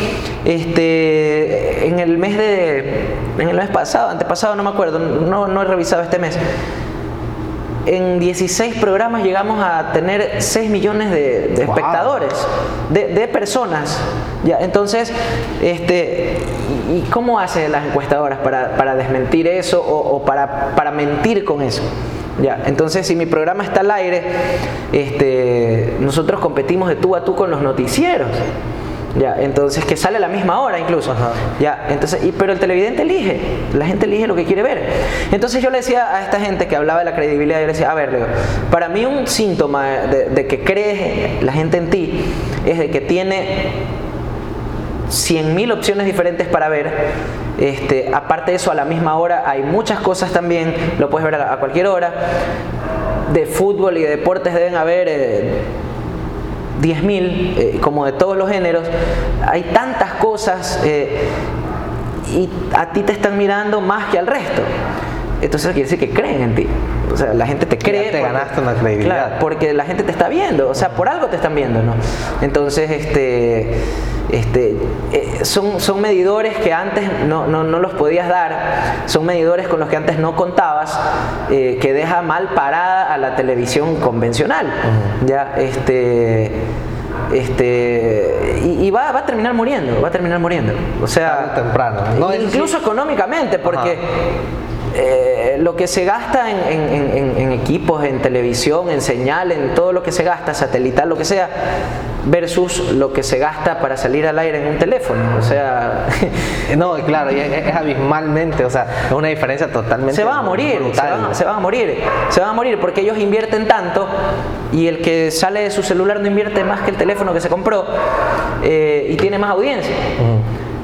este, en el mes de, en el mes pasado, antepasado, no me acuerdo, no, no he revisado este mes. En 16 programas llegamos a tener 6 millones de, espectadores, de, personas. Ya, entonces, este, ¿y cómo hacen las encuestadoras para, desmentir eso o, o para, para mentir con eso? Ya, entonces si mi programa está al aire, este, nosotros competimos de tú a tú con los noticieros. Ya, entonces que sale a la misma hora incluso. Ya, entonces, y, pero el televidente elige, la gente elige lo que quiere ver. Entonces yo le decía a esta gente que hablaba de la credibilidad, yo le decía, a ver, Leo, para mí un síntoma de, de que cree la gente en ti es de que tiene 100.000 opciones diferentes para ver. Este, aparte de eso, a la misma hora hay muchas cosas también, lo puedes ver a, cualquier hora. De fútbol y de deportes deben haber 10.000, eh, eh, como de todos los géneros. Hay tantas cosas eh, y a ti te están mirando más que al resto. Entonces quiere decir que creen en ti. O sea, la gente te cree. te ganaste una credibilidad. porque la gente te está viendo. O sea, por algo te están viendo, ¿no? Entonces, este este, eh, son, son medidores que antes no, no, no, los podías dar, son medidores con los que antes no contabas, eh, que deja mal parada a la televisión convencional. Ya, este, este, y, va, va, a terminar muriendo, va a terminar muriendo. O sea, temprano. incluso económicamente, porque eh, lo que se gasta en, equipos, en televisión, en señal, en todo lo que se gasta, satelital, lo que sea, versus lo que se gasta para salir al aire en un teléfono. O sea. no, claro, es, abismalmente, o sea, es una diferencia totalmente. Se van a morir, se van, se van, a morir, se van a morir porque ellos invierten tanto y el que sale de su celular no invierte más que el teléfono que se compró eh, y tiene más audiencia.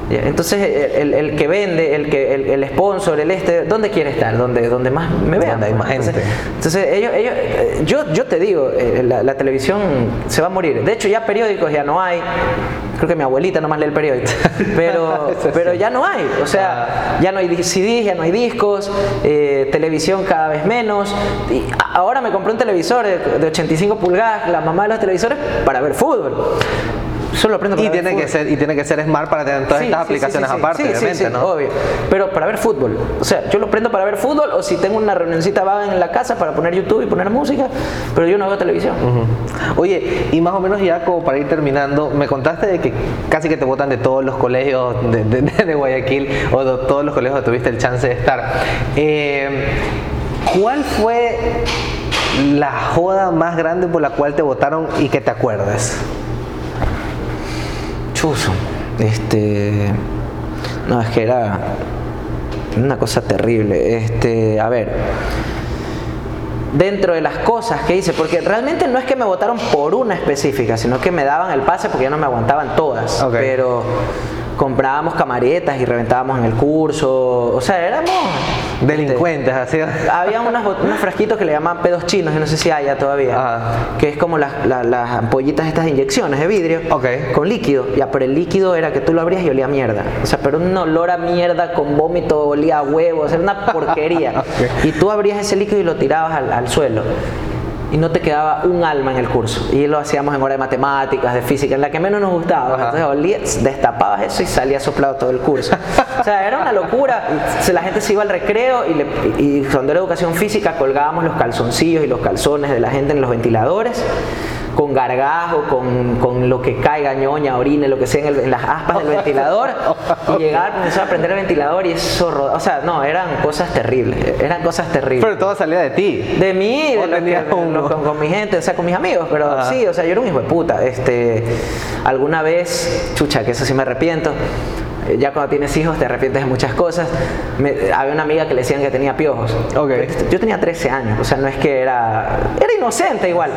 Entonces el, que vende, el que el, sponsor, el este, ¿dónde quiere estar? Donde, donde más me vean. hay más gente. Entonces, ellos, ellos, yo, yo te digo, eh, la, televisión se va a morir. De hecho, ya periódicos ya no hay. Creo que mi abuelita nomás lee el periódico. Pero, pero ya no hay. O sea, ah. ya no hay CDs, ya no hay discos, eh, televisión cada vez menos. Y ahora me compré un televisor de 85 pulgadas, la mamá de los televisores, para ver fútbol solo aprendo y tiene que ser y tiene que ser smart para tener todas estas aplicaciones aparte obviamente ¿no? obvio. Pero para ver fútbol o sea yo lo prendo para ver fútbol o si tengo una reunioncita vaga en la casa para poner YouTube y poner música pero yo no veo televisión. Oye y más o menos ya como para ir terminando me contaste de que casi que te votan de todos los colegios de, Guayaquil o de todos los colegios donde tuviste el chance de estar. Eh, ¿cuál fue la joda más grande por la cual te votaron y que te acuerdes? Este. No, es que era una cosa terrible. Este, a ver. Dentro de las cosas que hice, porque realmente no es que me votaron por una específica, sino que me daban el pase porque ya no me aguantaban todas. Pero comprábamos camaretas y reventábamos en el curso. O sea, éramos. Delincuentes, así. Había unos, frasquitos que le llamaban pedos chinos, y no sé si haya todavía. Que es como las, ampollitas, estas inyecciones de vidrio. Con líquido. Ya, pero el líquido era que tú lo abrías y olía a mierda. O sea, pero un olor a mierda con vómito, olía a huevos, era una porquería. Y tú abrías ese líquido y lo tirabas al, al suelo y no te quedaba un alma en el curso. Y lo hacíamos en hora de matemáticas, de física, en la que menos nos gustaba. Entonces olías, destapabas eso y salía soplado todo el curso. o sea, era una locura. La gente se iba al recreo y, le, y cuando era educación física colgábamos los calzoncillos y los calzones de la gente en los ventiladores con gargajo, con, con, lo que caiga, ñoña, orine, lo que sea en, las aspas del ventilador. Y llegaba el profesor a prender el ventilador y eso, o sea, no, eran cosas terribles, eran cosas terribles. Pero todo salía de ti. De mí, de con, mi gente, o sea, con mis amigos, pero sí, o sea, yo era un hijo de puta. Este, alguna vez, chucha, que eso sí me arrepiento, ya cuando tienes hijos te arrepientes de muchas cosas. había una amiga que le decían que tenía piojos. Okay. Yo tenía 13 años, o sea, no es que era... Era inocente igual,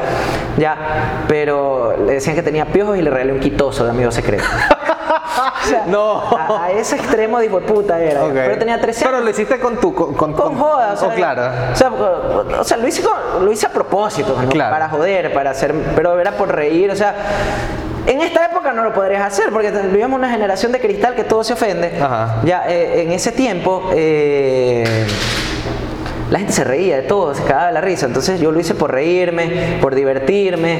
ya. Pero le decían que tenía piojos y le regalé un quitoso de amigo secreto. no. A, ese extremo de puta era. Pero tenía 13 años. Pero lo hiciste con tu. Con, con, con joda, o sea, oh, claro. O sea, lo, hice lo hice a propósito, para joder, para hacer. Pero era por reír, o sea. En esta época no lo podrías hacer porque vivimos una generación de cristal que todo se ofende. Ya eh, en ese tiempo eh, la gente se reía de todo, se cagaba de la risa. Entonces yo lo hice por reírme, por divertirme.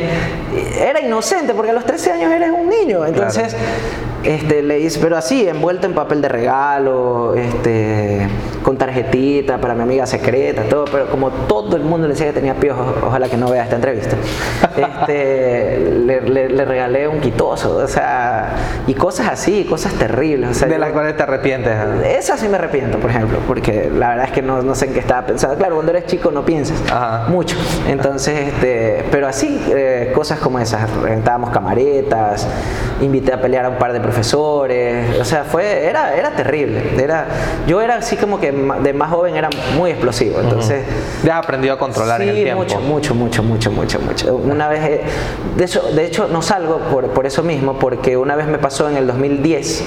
Era inocente porque a los 13 años eres un niño. Entonces este, le hice, pero así, envuelto en papel de regalo, este, con tarjetita para mi amiga secreta, todo, pero como todo el mundo le decía que tenía piojos, ojalá que no vea esta entrevista, este, le, regalé un quitoso, o sea, y cosas así, cosas terribles. de las cuales te arrepientes. Esa sí me arrepiento, por ejemplo, porque la verdad es que no, no sé en qué estaba pensando. Claro, cuando eres chico no piensas mucho. Entonces, este, pero así, eh, cosas como esas, reventábamos camaretas, invité a pelear a un par de profesores, o sea, fue, era, era terrible. Era, yo era así como que de más joven era muy explosivo, entonces... Ya has aprendido a controlar en el tiempo. mucho, mucho, mucho, mucho, mucho, mucho. Una vez, eh, de hecho, de hecho no salgo por, por eso mismo, porque una vez me pasó en el 2010,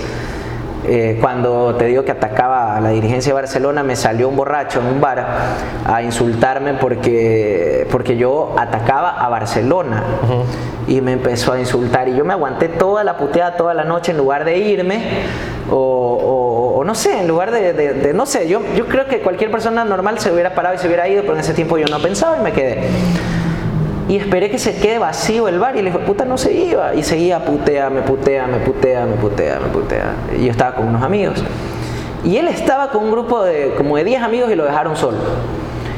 eh, cuando te digo que atacaba a la dirigencia de Barcelona, me salió un borracho en un bar a insultarme porque, porque yo atacaba a Barcelona. Y me empezó a insultar. Y yo me aguanté toda la puteada toda la noche en lugar de irme o, no sé, en lugar de, no sé, yo, yo creo que cualquier persona normal se hubiera parado y se hubiera ido, pero en ese tiempo yo no pensaba y me quedé y esperé que se quede vacío el bar y le dije, puta, no se iba. Y seguía putea, me putea, me putea, me putea, me putea. Y yo estaba con unos amigos. Y él estaba con un grupo de como de 10 amigos y lo dejaron solo.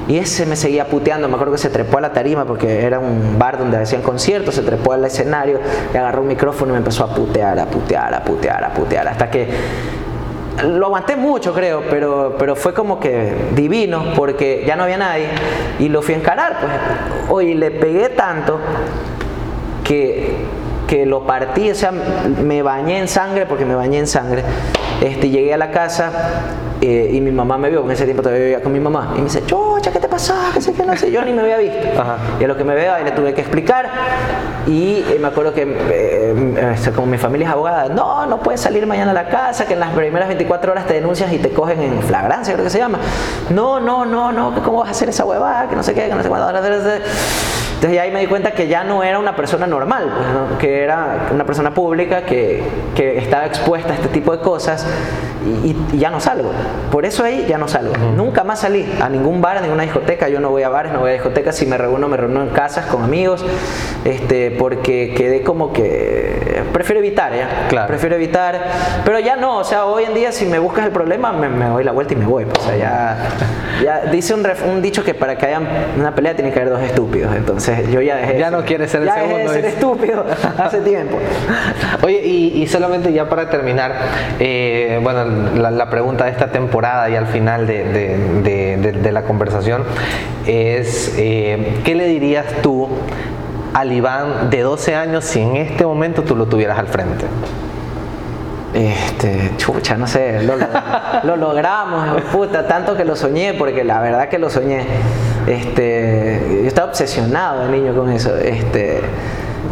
Y ese me seguía puteando, me acuerdo que se trepó a la tarima porque era un bar donde hacían conciertos, se trepó al escenario, le agarró un micrófono y me empezó a putear, a putear, a putear, a putear, hasta que lo aguanté mucho, creo, pero, pero fue como que divino porque ya no había nadie y lo fui a encarar. Pues. Oye, le pegué tanto que, que lo partí, o sea, me bañé en sangre porque me bañé en sangre. Este, llegué a la casa eh, y mi mamá me vio, en ese tiempo todavía vivía con mi mamá, y me dice, chocha, ¿qué te pasó? Que sé que no sé, yo ni me había visto. Y a lo que me veo ahí le tuve que explicar y eh, me acuerdo que eh, este, como mi familia es abogada, no, no puedes salir mañana a la casa, que en las primeras 24 horas te denuncias y te cogen en flagrancia, creo que se llama. No, no, no, no, ¿cómo vas a hacer esa huevada? Que no sé qué, que no sé cuándo. Entonces ahí me di cuenta que ya no era una persona normal, pues, que era una persona pública que, que, estaba expuesta a este tipo de cosas y, ya no salgo. Por eso ahí ya no salgo. Nunca más salí a ningún bar, a ninguna discoteca. Yo no voy a bares, no voy a discotecas. Si me reúno, me reúno en casas con amigos, este, porque quedé como que prefiero evitar, ¿ya? Claro. Prefiero evitar. Pero ya no, o sea, hoy en día si me buscas el problema, me, doy la vuelta y me voy. Pues, o sea, ya, ya dice un, un dicho que para que haya una pelea tiene que haber dos estúpidos. Entonces yo ya dejé. Ya no quiere ser el segundo. Dejé de ser estúpido hace tiempo. Oye, y, solamente ya para terminar, eh, bueno, la, pregunta de esta temporada y al final de, la conversación es: eh, ¿qué le dirías tú al Iván de 12 años si en este momento tú lo tuvieras al frente? Este, chucha, no sé, lo, lo logramos, puta, tanto que lo soñé, porque la verdad que lo soñé. Este, yo estaba obsesionado de niño con eso. Este,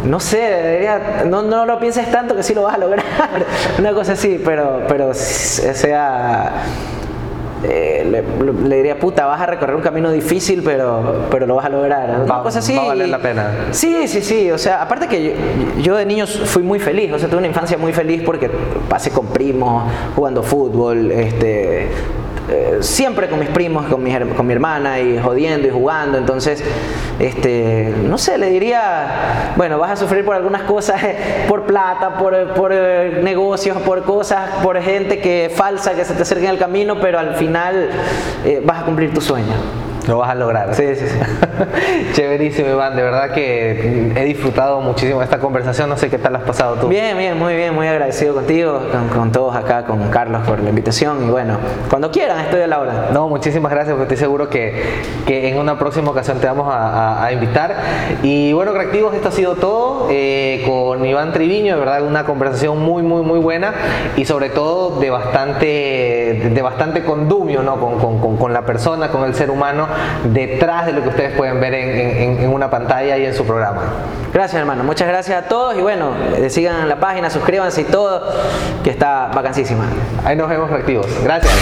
no sé, no, no lo pienses tanto que sí lo vas a lograr. Una cosa así, pero, pero sea eh, le, diría, puta, vas a recorrer un camino difícil, pero, pero lo vas a lograr. Una cosa así. Va a valer la pena. Sí, sí, sí. O sea, aparte que yo, de niños fui muy feliz. O sea, tuve una infancia muy feliz porque pasé con primos, jugando fútbol, este eh, siempre con mis primos, con mi, con mi hermana y jodiendo y jugando. Entonces, este, no sé, le diría, bueno, vas a sufrir por algunas cosas, por plata, por, por eh, negocios, por cosas, por gente que falsa que se te acerca en el camino, pero al final eh, vas a cumplir tu sueño. Lo vas a lograr. Sí, sí, sí. Chéverísimo, Iván. De verdad que he disfrutado muchísimo esta conversación. No sé qué tal has pasado tú. Bien, bien, muy bien. Muy agradecido contigo, con, todos acá, con Carlos por la invitación. Y bueno, cuando quieran, estoy a la hora. No, muchísimas gracias. Porque estoy seguro que, que en una próxima ocasión te vamos a, invitar. Y bueno, reactivos, esto ha sido todo eh, con Iván Triviño. De verdad, una conversación muy, muy, muy buena. Y sobre todo de bastante, de bastante condumio, ¿no? Con, con, con la persona, con el ser humano detrás de lo que ustedes pueden ver en, una pantalla y en su programa. Gracias hermano, muchas gracias a todos y bueno, eh, sigan la página, suscríbanse y todo, que está vacancísima. Ahí nos vemos reactivos. Gracias.